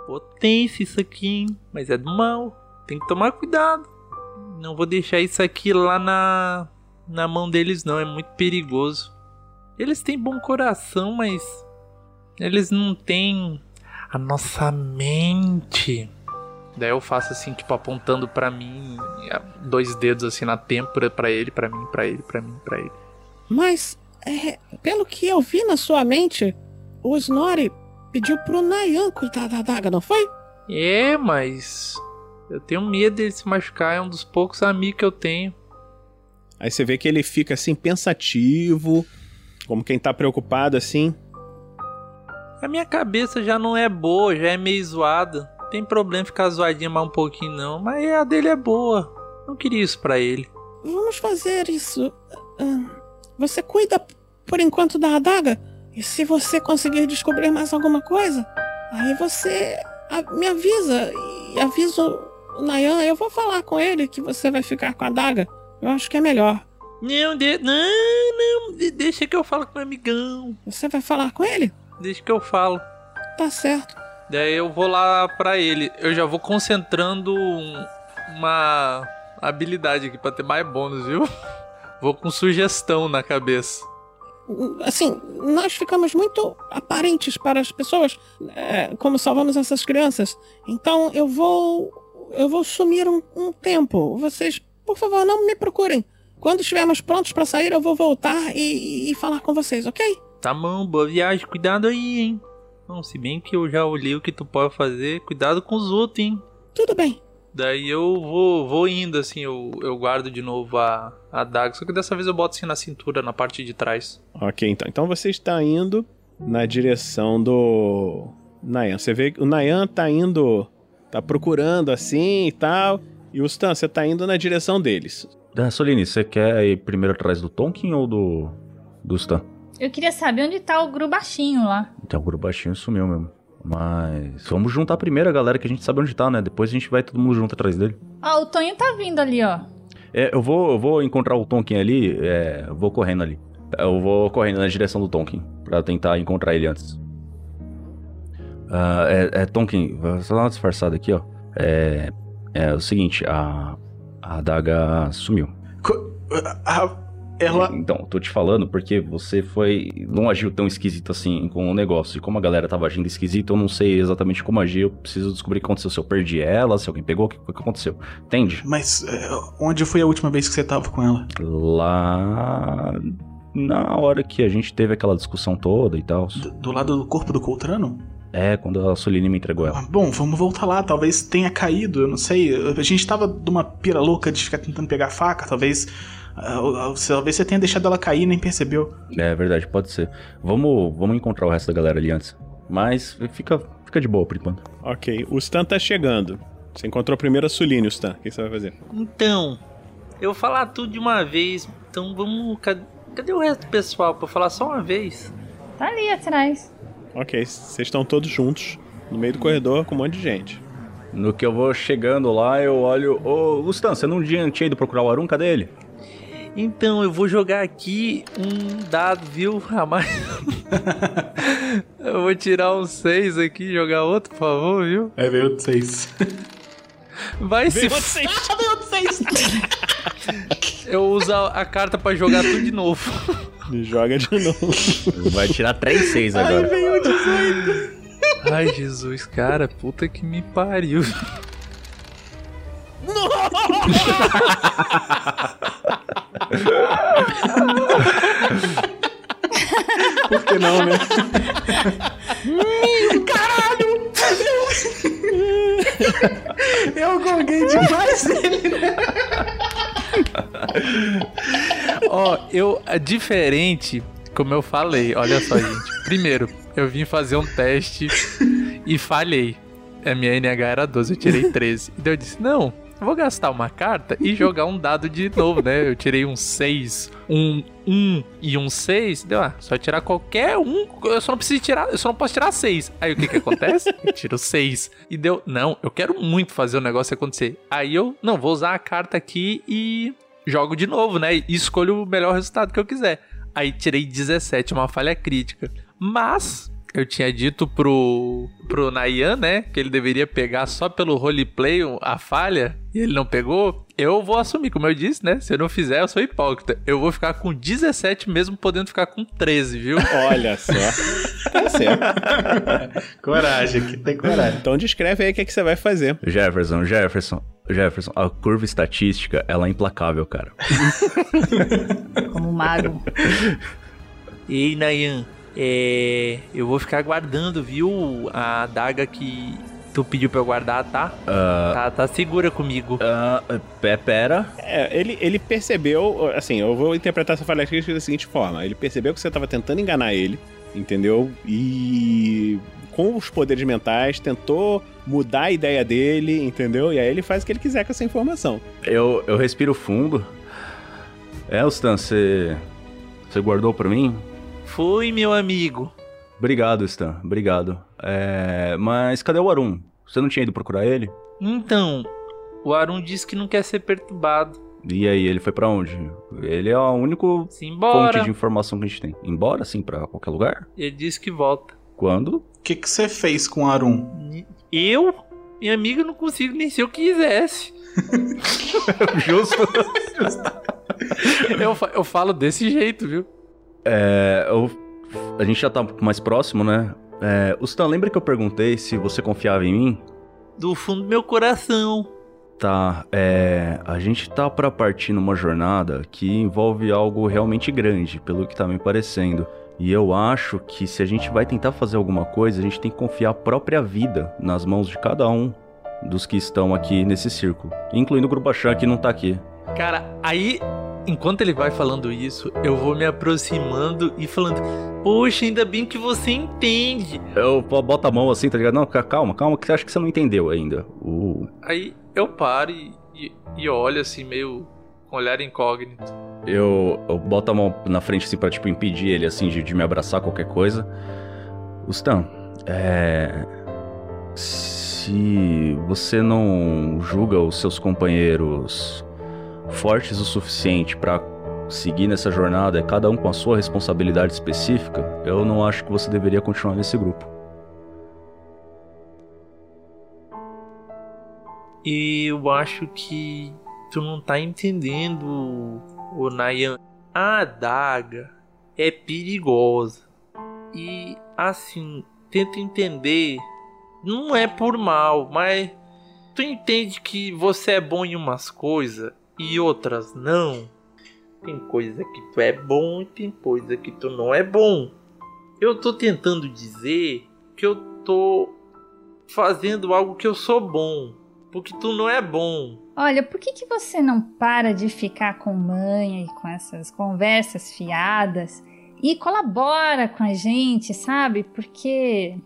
Potência isso aqui, hein? Mas é do mal. Tem que tomar cuidado. Não vou deixar isso aqui lá na, na mão deles, não. É muito perigoso. Eles têm bom coração, mas eles não têm a nossa mente. Daí eu faço assim, tipo, apontando pra mim, dois dedos assim na têmpora pra ele, pra mim, pra ele, pra mim, pra ele. Mas, é, pelo que eu vi na sua mente, o Snorri pediu pro Nayan cuidar da adaga, não foi? É, mas eu tenho medo dele se machucar, é um dos poucos amigos que eu tenho. Aí você vê que ele fica assim pensativo, como quem tá preocupado assim. A minha cabeça já não é boa, já é meio zoada. Não tem problema ficar zoadinha mais um pouquinho não, mas a dele é boa. Não queria isso pra ele. Vamos fazer isso. Ah, Você cuida por enquanto da adaga? E se você conseguir descobrir mais alguma coisa, aí você me avisa e avisa o Nayan. Eu vou falar com ele que você vai ficar com a adaga. Eu acho que é melhor. Não, de... não, não, de- deixa que eu falo com o amigão. Você vai falar com ele? Deixa que eu falo. Tá certo. Daí eu vou lá pra ele. Eu já vou concentrando um- uma habilidade aqui pra ter mais bônus, viu? Vou com sugestão na cabeça. Assim, nós ficamos muito aparentes para as pessoas é, como salvamos essas crianças. Então eu vou. Eu vou sumir um, um tempo. Vocês, por favor, não me procurem. Quando estivermos prontos para sair, eu vou voltar e, e falar com vocês, ok? Tá bom, boa viagem, cuidado aí, hein? Não, se bem que eu já olhei o que tu pode fazer, cuidado com os outros, hein? Tudo bem. Daí eu vou, vou indo, assim, eu, eu guardo de novo a, a daga, só que dessa vez eu boto assim na cintura, na parte de trás. Ok, então. Então você está indo na direção do Nayan. Você vê que o Nayan tá indo, tá procurando assim e tal. E o Stan, você tá indo na direção deles. Da Soline, você quer ir primeiro atrás do Tonkin ou do. do Stan? Eu queria saber onde tá o Gru baixinho lá. Então o grupo baixinho sumiu mesmo. Mas. Vamos juntar primeiro a galera que a gente sabe onde tá, né? Depois a gente vai todo mundo junto atrás dele. Ó, o Tonho tá vindo ali, ó. É, eu vou, eu vou encontrar o Tonkin ali, é, eu vou correndo ali. Eu vou correndo na direção do Tonkin, pra tentar encontrar ele antes. Ah, é, é, Tonkin, vou só dar uma disfarçada aqui, ó. É, é o seguinte, a, a adaga sumiu. Co- a- ela. Então, tô te falando porque você foi. não agiu tão esquisito assim com o negócio. E como a galera tava agindo esquisito, eu não sei exatamente como agir. Eu preciso descobrir o que aconteceu. Se eu perdi ela, se alguém pegou, o que, o que aconteceu. Entende? Mas é, onde foi a última vez que você tava com ela? Lá. Na hora que a gente teve aquela discussão toda e tal. Do, do lado do corpo do Coltrano? É, quando a Soline me entregou ela. Bom, vamos voltar lá. Talvez tenha caído, eu não sei. A gente tava numa pira louca de ficar tentando pegar a faca. Talvez. Ah, talvez você tenha deixado ela cair e nem percebeu. É verdade, pode ser. Vamos, vamos encontrar o resto da galera ali antes. Mas fica, fica de boa por enquanto. Ok, o Stan tá chegando. Você encontrou primeiro a Suline, o Stan. O que você vai fazer? Então, eu vou falar tudo de uma vez. Então vamos. Cadê, cadê o resto do pessoal pra eu falar só uma vez? Tá ali atrás. Ok, vocês estão todos juntos no meio do corredor com um monte de gente. No que eu vou chegando lá, eu olho. Ô, Gustan, você não tinha tinha ido procurar o Arun? Cadê ele? Então, eu vou jogar aqui um dado, viu? A mais... eu vou tirar um 6 aqui e jogar outro, por favor, viu? É, veio outro seis. Vai se. Veio outro seis. Ah, veio outro seis! Eu uso a carta pra jogar tudo de novo. Me joga de novo. Vai tirar 3-6 agora. veio 18. Ai, Jesus, cara, puta que me pariu. Por que não, né? Caralho! Eu gonguei demais ele, né? Ó, eu. é Diferente, como eu falei, olha só, gente. Primeiro, eu vim fazer um teste e falhei. A minha NH era 12, eu tirei 13. E daí eu disse: não, vou gastar uma carta e jogar um dado de novo, né? Eu tirei um 6, um 1 e um 6. Deu, ah, só tirar qualquer um. Eu só não preciso tirar, eu só não posso tirar 6. Aí o que que acontece? Eu tiro 6. E deu, não, eu quero muito fazer o negócio acontecer. Aí eu, não, vou usar a carta aqui e jogo de novo, né? E escolho o melhor resultado que eu quiser. Aí tirei 17, uma falha crítica. Mas eu tinha dito pro, pro Nayan, né, que ele deveria pegar só pelo roleplay a falha, e ele não pegou. Eu vou assumir, como eu disse, né? Se eu não fizer, eu sou hipócrita. Eu vou ficar com 17 mesmo podendo ficar com 13, viu? Olha só. Tá certo. Coragem, que tem coragem. Então descreve aí o que, é que você vai fazer. Jefferson, Jefferson, Jefferson, a curva estatística, ela é implacável, cara. Como mago. Ei, Nayan, é, eu vou ficar guardando, viu? A adaga que tu pediu pra eu guardar, tá? Tá, tá segura comigo. Pé, pera. É, ele, ele percebeu, assim, eu vou interpretar essa falha crítica da seguinte forma: ele percebeu que você tava tentando enganar ele, entendeu? E com os poderes mentais tentou mudar a ideia dele, entendeu? E aí ele faz o que ele quiser com essa informação. Eu, eu respiro fundo. É, Stan, você. Você guardou pra mim? Foi, meu amigo. Obrigado, Stan. Obrigado. É, mas cadê o Arum? Você não tinha ido procurar ele? Então, o Arun disse que não quer ser perturbado. E aí, ele foi pra onde? Ele é a única fonte de informação que a gente tem. Embora, assim, pra qualquer lugar? Ele disse que volta. Quando? O que você fez com o Arum? Eu? Minha amiga não consigo nem se eu quisesse. Justo. Eu, fa- eu falo desse jeito, viu? É, eu- a gente já tá mais próximo, né? É, o Stan, lembra que eu perguntei se você confiava em mim? Do fundo do meu coração. Tá, é. A gente tá pra partir numa jornada que envolve algo realmente grande, pelo que tá me parecendo. E eu acho que se a gente vai tentar fazer alguma coisa, a gente tem que confiar a própria vida nas mãos de cada um dos que estão aqui nesse círculo, incluindo o Grubachan que não tá aqui. Cara, aí, enquanto ele vai falando isso, eu vou me aproximando e falando: Poxa, ainda bem que você entende. Eu boto a mão assim, tá ligado? Não, ca- calma, calma, que você acha que você não entendeu ainda. Uh, Aí eu paro e, e, e olho assim, meio com olhar incógnito. eu, eu boto a mão na frente assim pra, tipo, impedir ele, assim, de, de me abraçar qualquer coisa. O Stan, é... Se você não julga os seus companheiros fortes o suficiente pra seguir nessa jornada, cada um com a sua responsabilidade específica, eu não acho que você deveria continuar nesse grupo. Eu acho que tu não tá entendendo, o Nayan. A adaga é perigosa. E assim, tenta entender. Não é por mal, mas tu entende que você é bom em umas coisas e outras não. Tem coisa que tu é bom e tem coisa que tu não é bom. Eu tô tentando dizer que eu tô fazendo algo que eu sou bom, porque tu não é bom. Olha, por que, que você não para de ficar com manha e com essas conversas fiadas e colabora com a gente, sabe? Porque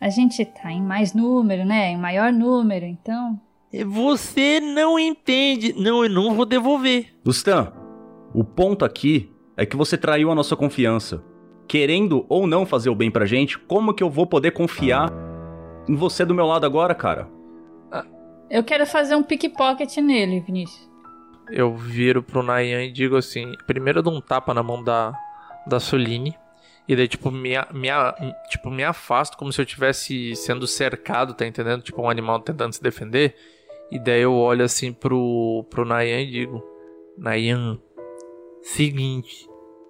a gente tá em mais número, né? Em maior número, então. Você não entende. Não, eu não vou devolver. Stan, o ponto aqui é que você traiu a nossa confiança. Querendo ou não fazer o bem pra gente, como que eu vou poder confiar em você do meu lado agora, cara? Eu quero fazer um pickpocket nele, Vinícius. Eu viro pro Nayan e digo assim: primeiro eu dou um tapa na mão da, da Soline. E daí, tipo me, me, tipo, me afasto como se eu estivesse sendo cercado, tá entendendo? Tipo, um animal tentando se defender. E daí eu olho assim pro, pro Nayan e digo: Nayan, seguinte,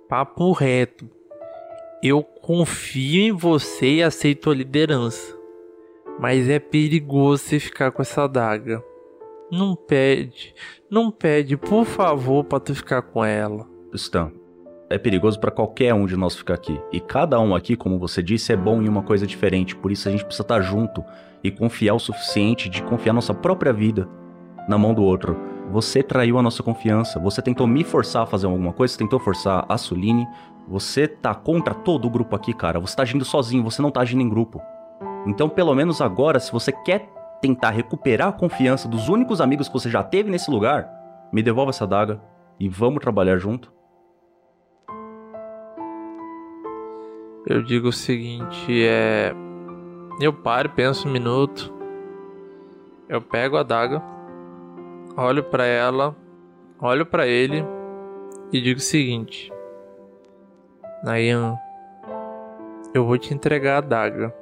papo reto. Eu confio em você e aceito a liderança. Mas é perigoso você ficar com essa adaga. Não pede. Não pede, por favor, pra tu ficar com ela. Stan, é perigoso pra qualquer um de nós ficar aqui. E cada um aqui, como você disse, é bom em uma coisa diferente. Por isso a gente precisa estar junto e confiar o suficiente de confiar nossa própria vida na mão do outro. Você traiu a nossa confiança. Você tentou me forçar a fazer alguma coisa. Você tentou forçar a Suline. Você tá contra todo o grupo aqui, cara. Você tá agindo sozinho. Você não tá agindo em grupo. Então, pelo menos agora, se você quer tentar recuperar a confiança dos únicos amigos que você já teve nesse lugar, me devolva essa daga e vamos trabalhar junto. Eu digo o seguinte, é. Eu paro, penso um minuto. Eu pego a daga, olho pra ela, olho pra ele e digo o seguinte: Nayan, eu vou te entregar a daga.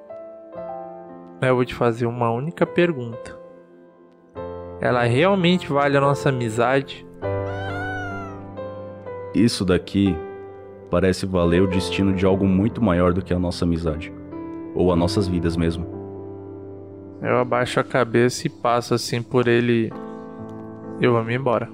Eu vou te fazer uma única pergunta. Ela realmente vale a nossa amizade? Isso daqui parece valer o destino de algo muito maior do que a nossa amizade. Ou as nossas vidas mesmo. Eu abaixo a cabeça e passo assim por ele. Eu vou me embora.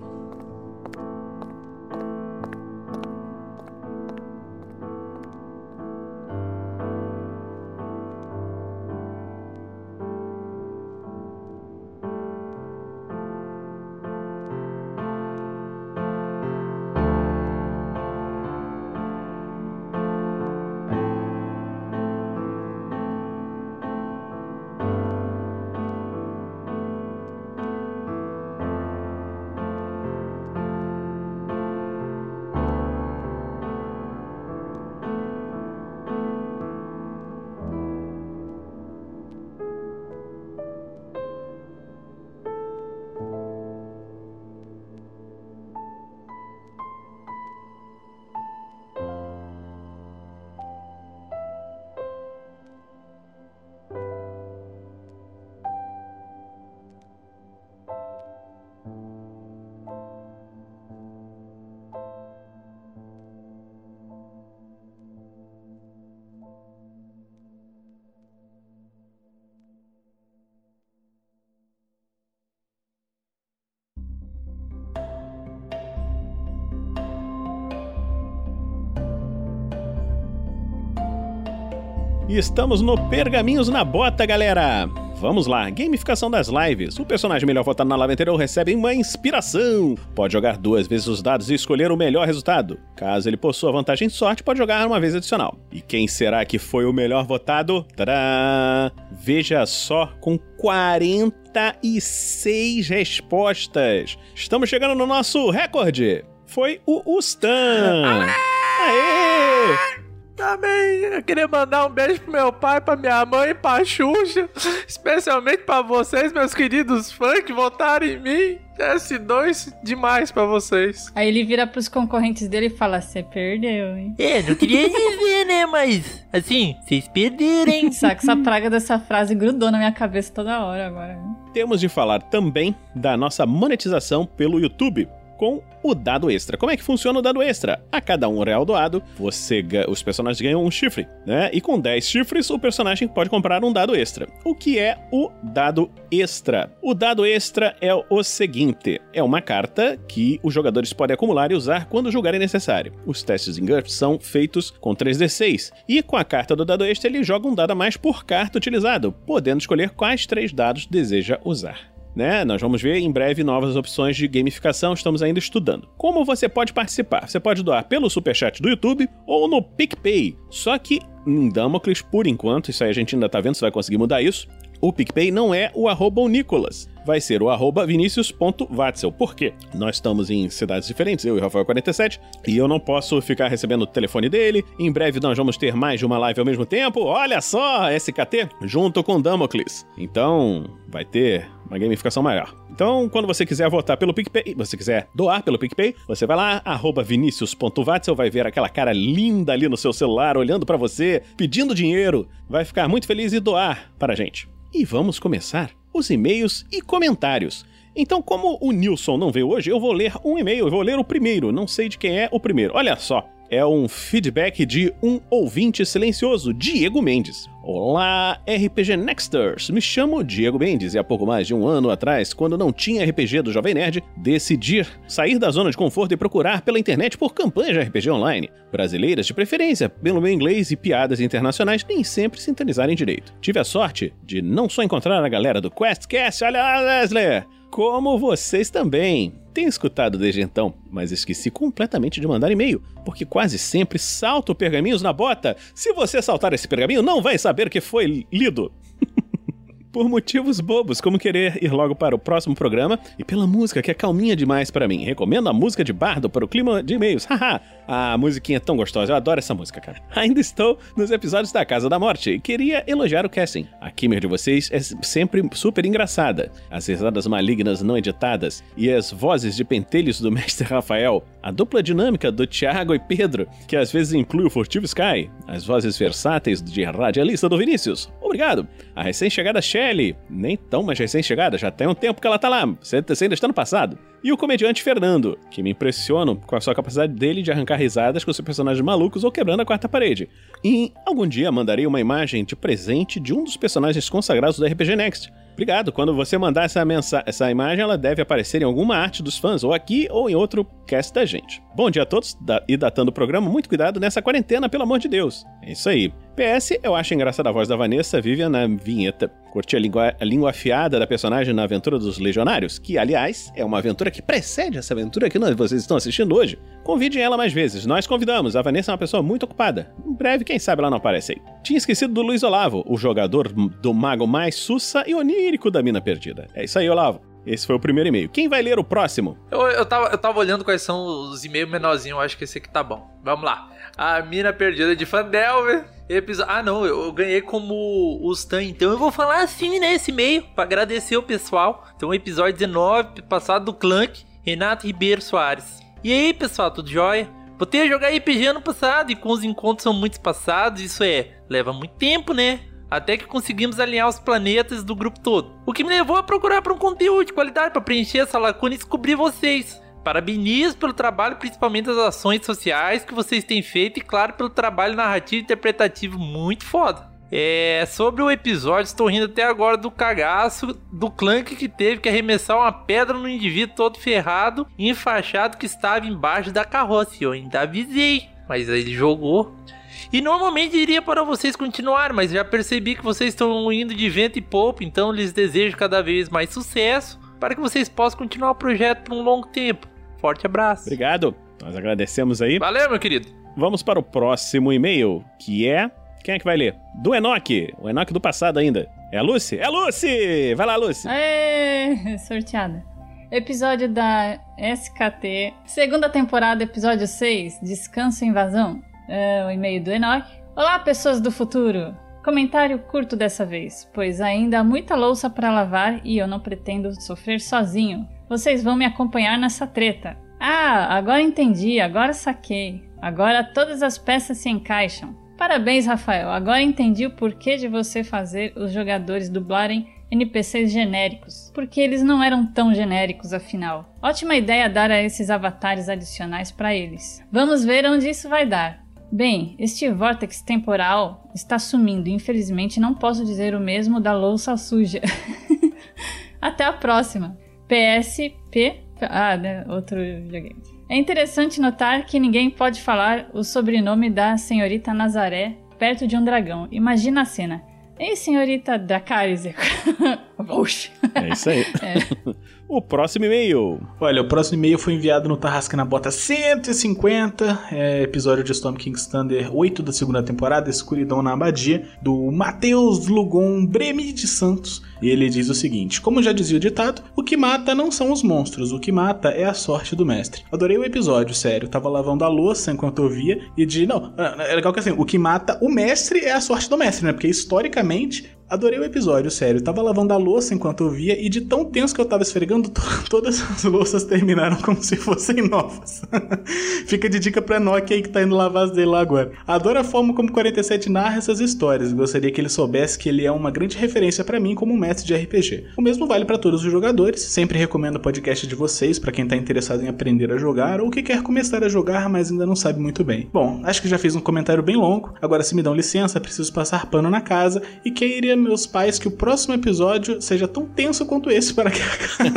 E estamos no Pergaminhos na Bota, galera! Vamos lá, gamificação das lives. O personagem melhor votado na live anterior recebe uma inspiração. Pode jogar duas vezes os dados e escolher o melhor resultado. Caso ele possua vantagem de sorte, pode jogar uma vez adicional. E quem será que foi o melhor votado? Tadá! Veja só, com 46 respostas. Estamos chegando no nosso recorde. Foi o Ustan. Aê! Também eu queria mandar um beijo pro meu pai, pra minha mãe, pra Xuxa, especialmente pra vocês, meus queridos fãs que votaram em mim. S2 demais pra vocês. Aí ele vira pros concorrentes dele e fala: Você perdeu, hein? É, não queria dizer, né? Mas, assim, vocês perderam, hein? Saca, essa praga dessa frase grudou na minha cabeça toda hora agora. Temos de falar também da nossa monetização pelo YouTube com o dado extra. Como é que funciona o dado extra? A cada um real doado, você os personagens ganham um chifre, né? E com 10 chifres, o personagem pode comprar um dado extra. O que é o dado extra? O dado extra é o seguinte: é uma carta que os jogadores podem acumular e usar quando julgarem necessário. Os testes em GURPS são feitos com 3d6, e com a carta do dado extra ele joga um dado a mais por carta utilizado, podendo escolher quais três dados deseja usar né? Nós vamos ver em breve novas opções de gamificação, estamos ainda estudando. Como você pode participar? Você pode doar pelo superchat do YouTube ou no PicPay. Só que em Damocles, por enquanto, isso aí a gente ainda tá vendo se vai conseguir mudar isso. O PicPay não é o arroba Nicolas, vai ser o arroba vinicius.vatzel. Por quê? Nós estamos em cidades diferentes, eu e o Rafael47, e eu não posso ficar recebendo o telefone dele. Em breve nós vamos ter mais de uma live ao mesmo tempo. Olha só, SKT, junto com Damocles. Então, vai ter uma gamificação maior. Então, quando você quiser votar pelo PicPay, você quiser doar pelo PicPay, você vai lá, arroba vinicius.vatzel, vai ver aquela cara linda ali no seu celular, olhando para você, pedindo dinheiro. Vai ficar muito feliz e doar para a gente. E vamos começar os e-mails e comentários. Então, como o Nilson não veio hoje, eu vou ler um e-mail, eu vou ler o primeiro, não sei de quem é o primeiro. Olha só, é um feedback de um ouvinte silencioso, Diego Mendes. Olá, RPG Nexters! Me chamo Diego Mendes e há pouco mais de um ano atrás, quando não tinha RPG do Jovem Nerd, decidi sair da zona de conforto e procurar pela internet por campanhas de RPG online. Brasileiras de preferência, pelo meu inglês e piadas internacionais nem sempre sintonizarem direito. Tive a sorte de não só encontrar a galera do QuestCast, olha lá, Leslie! Como vocês também. Tenho escutado desde então, mas esqueci completamente de mandar e-mail, porque quase sempre salto pergaminhos na bota. Se você saltar esse pergaminho, não vai saber que foi lido. Por motivos bobos, como querer ir logo para o próximo programa e pela música que é calminha demais para mim. Recomendo a música de bardo para o clima de e-mails. Haha, a musiquinha é tão gostosa, eu adoro essa música, cara. Ainda estou nos episódios da Casa da Morte e queria elogiar o casting. A Kimmer de vocês é sempre super engraçada. As risadas malignas não editadas e as vozes de pentelhos do mestre Rafael. A dupla dinâmica do Thiago e Pedro, que às vezes inclui o Furtivo Sky. As vozes versáteis de radialista do Vinícius. Obrigado. A recém-chegada Shelley, nem tão mais recém-chegada, já tem um tempo que ela tá lá, você ainda está no passado. E o comediante Fernando, que me impressiona com a sua capacidade dele de arrancar risadas com seus personagens malucos ou quebrando a quarta parede. E algum dia mandarei uma imagem de presente de um dos personagens consagrados do RPG Next. Obrigado. Quando você mandar essa, mensa essa imagem, ela deve aparecer em alguma arte dos fãs, ou aqui ou em outro cast da gente. Bom dia a todos da, e datando o programa, muito cuidado nessa quarentena, pelo amor de Deus. É isso aí. PS, eu acho engraçada a voz da Vanessa Vivian na vinheta. Curti a língua, a língua afiada da personagem na aventura dos Legionários, que, aliás, é uma aventura que precede essa aventura que vocês estão assistindo hoje. Convidem ela mais vezes. Nós convidamos. A Vanessa é uma pessoa muito ocupada. Em breve, quem sabe ela não aparece aí. Tinha esquecido do Luiz Olavo, o jogador do mago mais sussa e onírico da Mina Perdida. É isso aí, Olavo. Esse foi o primeiro e-mail. Quem vai ler o próximo? Eu, eu, tava, eu tava olhando quais são os e-mails menorzinhos, eu acho que esse aqui tá bom. Vamos lá. A Mina Perdida de Fandelver. Episódio... Ah, não, eu, ganhei como o Stan, então eu vou falar assim nesse e-mail, pra agradecer o pessoal. Então, episódio 19, passado do Clank, Renato Ribeiro Soares. E aí, pessoal, tudo jóia? Voltei a jogar RPG ano passado e com os encontros são muito espaçados, isso é, leva muito tempo, né? Até que conseguimos alinhar os planetas do grupo todo. O que me levou a procurar por um conteúdo de qualidade para preencher essa lacuna e descobrir vocês. Parabenizo pelo trabalho, principalmente das ações sociais que vocês têm feito e, claro, pelo trabalho narrativo e interpretativo muito foda. É, sobre o episódio, estou rindo até agora do cagaço do Clank que teve que arremessar uma pedra no indivíduo todo ferrado e enfaixado que estava embaixo da carroça. Eu ainda avisei, mas ele jogou. E normalmente iria para vocês continuar, mas já percebi que vocês estão indo de vento e pouco, então lhes desejo cada vez mais sucesso para que vocês possam continuar o projeto por um longo tempo. Forte abraço. Obrigado. Nós agradecemos aí. Valeu, meu querido. Vamos para o próximo e-mail, que é. Quem é que vai ler? Do Enoch. O Enoch do passado ainda. É a Lucy? É a Lucy! Vai lá, Lucy. Aê, sorteada. Episódio da SKT, segunda temporada, episódio 6, Descanso e Invasão. É o e-mail do Enoch. Olá, pessoas do futuro! Comentário curto dessa vez, pois ainda há muita louça para lavar e eu não pretendo sofrer sozinho. Vocês vão me acompanhar nessa treta. Ah, agora entendi, agora saquei. Agora todas as peças se encaixam. Parabéns, Rafael. Agora entendi o porquê de você fazer os jogadores dublarem NPCs genéricos, porque eles não eram tão genéricos afinal. Ótima ideia dar a esses avatares adicionais para eles. Vamos ver onde isso vai dar. Bem, este vórtex temporal está sumindo. Infelizmente, não posso dizer o mesmo da louça suja. Até a próxima. PSP. Ah, né? Outro videogame. É interessante notar que ninguém pode falar o sobrenome da senhorita Nazaré perto de um dragão. Imagina a cena. Ei, senhorita Dracarys. Oxi. É isso aí. É. O próximo e-mail. Olha, o próximo e-mail foi enviado no Tarrasca na Bota 150, é, episódio de Storm King's Thunder 8 da segunda temporada, Escuridão na Abadia, do Matheus Lugon Bremi de Santos. E ele diz o seguinte: Como já dizia o ditado, o que mata não são os monstros, o que mata é a sorte do mestre. Adorei o episódio, sério. Tava lavando a louça enquanto eu via e de. Não, é legal que assim, o que mata o mestre é a sorte do mestre, né? Porque historicamente Adorei o episódio, sério. Tava lavando a louça enquanto eu via e de tão tenso que eu tava esfregando, to- todas as louças terminaram como se fossem novas. Fica de dica pra Nokia aí que tá indo lavar as dele lá agora. Adoro a forma como 47 narra essas histórias. Gostaria que ele soubesse que ele é uma grande referência pra mim como mestre de RPG. O mesmo vale pra todos os jogadores. Sempre recomendo o podcast de vocês pra quem tá interessado em aprender a jogar ou que quer começar a jogar, mas ainda não sabe muito bem. Bom, acho que já fiz um comentário bem longo. Agora, se me dão licença, preciso passar pano na casa e queria meus pais que o próximo episódio seja tão tenso quanto esse para que a casa.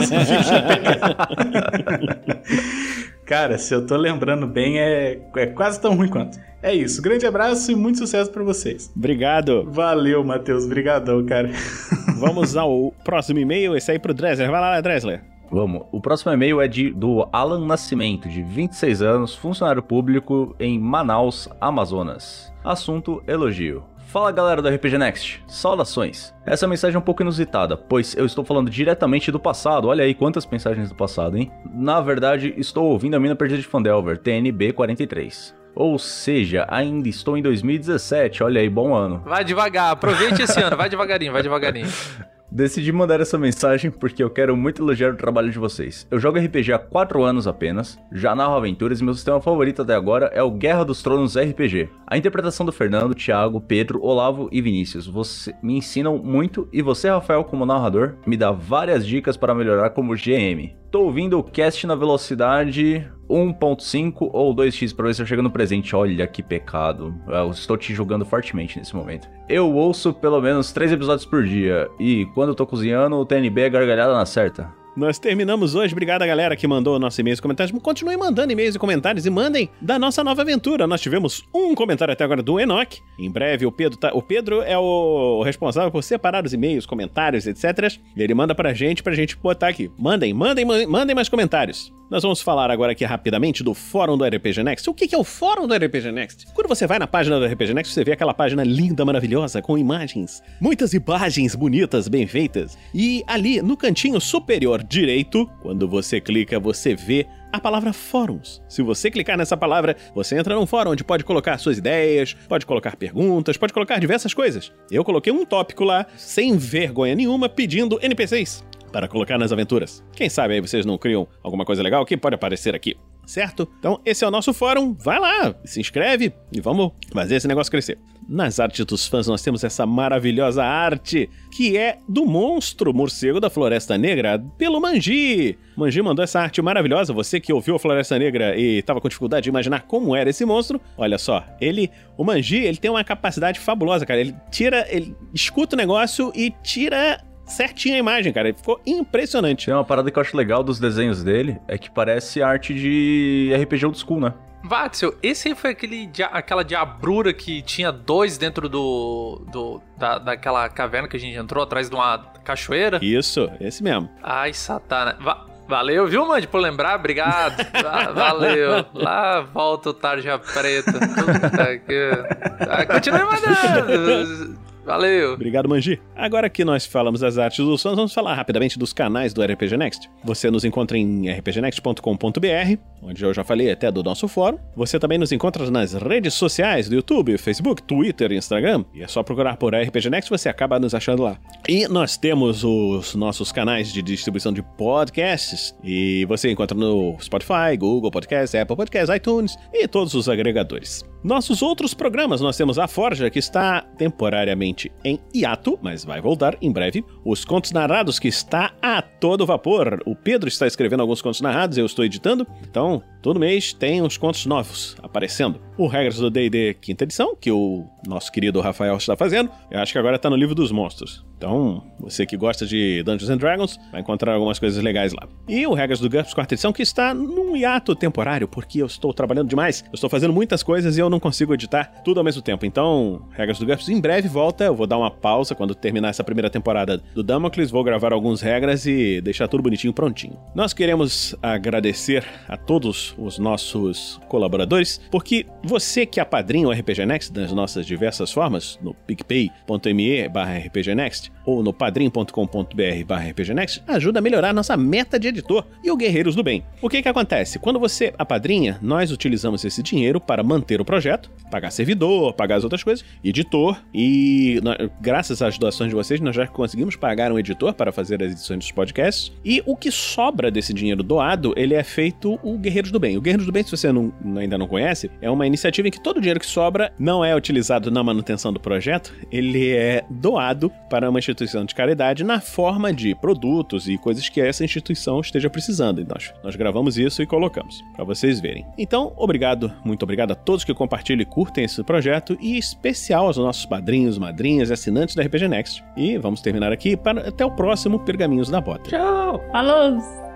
Cara, se eu tô lembrando bem, é, é quase tão ruim quanto. É isso. Grande abraço e muito sucesso pra vocês. Obrigado. Valeu, Matheus. Brigadão, cara. Vamos ao próximo e-mail, esse aí pro Dresler. Vai lá, Dresler. Vamos. O próximo e-mail é de do Alan Nascimento, de 26 anos, funcionário público em Manaus, Amazonas. Assunto: elogio. Fala galera do RPG Next, saudações. Essa mensagem é um pouco inusitada, pois eu estou falando diretamente do passado. Olha aí quantas mensagens do passado, hein? Na verdade, estou ouvindo a Mina Perdida de Fandelver, TNB 43. Ou seja, ainda estou em 2017, olha aí, bom ano. Vai devagar, aproveite esse ano, vai devagarinho, vai devagarinho. Decidi mandar essa mensagem porque eu quero muito elogiar o trabalho de vocês. Eu jogo RPG há 4 anos apenas, já narro aventuras e meu sistema favorito até agora é o Guerra dos Tronos RPG. A interpretação do Fernando, Thiago, Pedro, Olavo e Vinícius você, me ensinam muito e você, Rafael, como narrador, me dá várias dicas para melhorar como GM. Tô ouvindo o cast na velocidade 1.5 ou 2x pra ver se eu chego no presente. Olha que pecado. Eu estou te julgando fortemente nesse momento. Eu ouço pelo menos 3 episódios por dia. E quando eu tô cozinhando, o TNB é gargalhada na certa. Nós terminamos hoje. Obrigado galera que mandou nossos e-mails e comentários. Continue mandando e-mails e comentários e mandem da nossa nova aventura. Nós tivemos um comentário até agora do Enoch. Em breve o Pedro tá... O Pedro é o responsável por separar os e-mails, comentários, etc. E ele manda pra gente, pra gente botar aqui. Mandem, mandem, mandem mais comentários. Nós vamos falar agora aqui rapidamente do fórum do RPG Next. O que é o fórum do RPG Next? Quando você vai na página do RPG Next, você vê aquela página linda, maravilhosa, com imagens. Muitas imagens bonitas, bem feitas. E ali, no cantinho superior direito, quando você clica, você vê a palavra fóruns. Se você clicar nessa palavra, você entra num fórum onde pode colocar suas ideias, pode colocar perguntas, pode colocar diversas coisas. Eu coloquei um tópico lá, sem vergonha nenhuma, pedindo NPCs para colocar nas aventuras. Quem sabe aí vocês não criam alguma coisa legal que pode aparecer aqui, certo? Então, esse é o nosso fórum. Vai lá, se inscreve e vamos fazer esse negócio crescer. Nas artes dos fãs, nós temos essa maravilhosa arte, que é do monstro morcego da Floresta Negra, pelo Manji. Manji mandou essa arte maravilhosa. Você que ouviu a Floresta Negra e estava com dificuldade de imaginar como era esse monstro, olha só, ele, o Manji, ele tem uma capacidade fabulosa, cara. Ele tira, ele escuta o negócio e tira certinho a imagem, cara. Ele ficou impressionante. Tem uma parada que eu acho legal dos desenhos dele, é que parece arte de RPG old school, né? Vatzel, esse aí foi aquele, aquela diabrura que tinha dois dentro do, do da, daquela caverna que a gente entrou atrás de uma cachoeira? Isso, esse mesmo. Ai, satana. Va- valeu, viu, Mandy, por lembrar? Obrigado. Va- valeu. Lá volta o Tarja Preta. Puta que... Ah, continue mandando. Valeu. Obrigado, Manji. Agora que nós falamos das artes dos fãs, vamos falar rapidamente dos canais do RPG Next. Você nos encontra em rpgnext.com.br, onde eu já falei até do nosso fórum. Você também nos encontra nas redes sociais do YouTube, Facebook, Twitter e Instagram. E é só procurar por RPG Next, você acaba nos achando lá. E nós temos os nossos canais de distribuição de podcasts. E você encontra no Spotify, Google Podcasts, Apple Podcasts, iTunes e todos os agregadores. Nossos outros programas, nós temos a Forja, que está temporariamente em hiato, mas vai voltar em breve. Os Contos Narrados, que está a todo vapor. O Pedro está escrevendo alguns contos narrados, eu estou editando. Então, todo mês tem uns contos novos aparecendo. O Regras do D&D quinta edição, que o nosso querido Rafael está fazendo. Eu acho que agora está no livro dos monstros. Então, você que gosta de Dungeons and Dragons, vai encontrar algumas coisas legais lá. E o Regras do GURPS quarta edição, que está num hiato temporário, porque eu estou trabalhando demais. Eu estou fazendo muitas coisas e eu não consigo editar tudo ao mesmo tempo. Então, Regras do GURPS em breve volta. Eu vou dar uma pausa quando terminar essa primeira temporada do Damocles. Vou gravar algumas regras e deixar tudo bonitinho, prontinho. Nós queremos agradecer a todos os nossos colaboradores, porque Você que apadrinha o RPG Next das nossas diversas formas, no picpay.me barra rpgnext ou no padrim.com.br barra rpgnext, ajuda a melhorar nossa meta de editor e o Guerreiros do Bem. O que que acontece? Quando você apadrinha, nós utilizamos esse dinheiro para manter o projeto, pagar servidor, pagar as outras coisas, editor e nó- graças às doações de vocês nós já conseguimos pagar um editor para fazer as edições dos podcasts e o que sobra desse dinheiro doado, ele é feito o Guerreiros do Bem. O Guerreiros do Bem, se você não- ainda não conhece, é uma iniciativa em que todo o dinheiro que sobra não é utilizado na manutenção do projeto, ele é doado para uma instituição de caridade na forma de produtos e coisas que essa instituição esteja precisando. E nós, nós gravamos isso e colocamos, para vocês verem. Então, obrigado, muito obrigado a todos que compartilham e curtem esse projeto, e especial aos nossos padrinhos, madrinhas e assinantes da RPG Next. E vamos terminar aqui para até o próximo Pergaminhos da Bota. Tchau! Falou!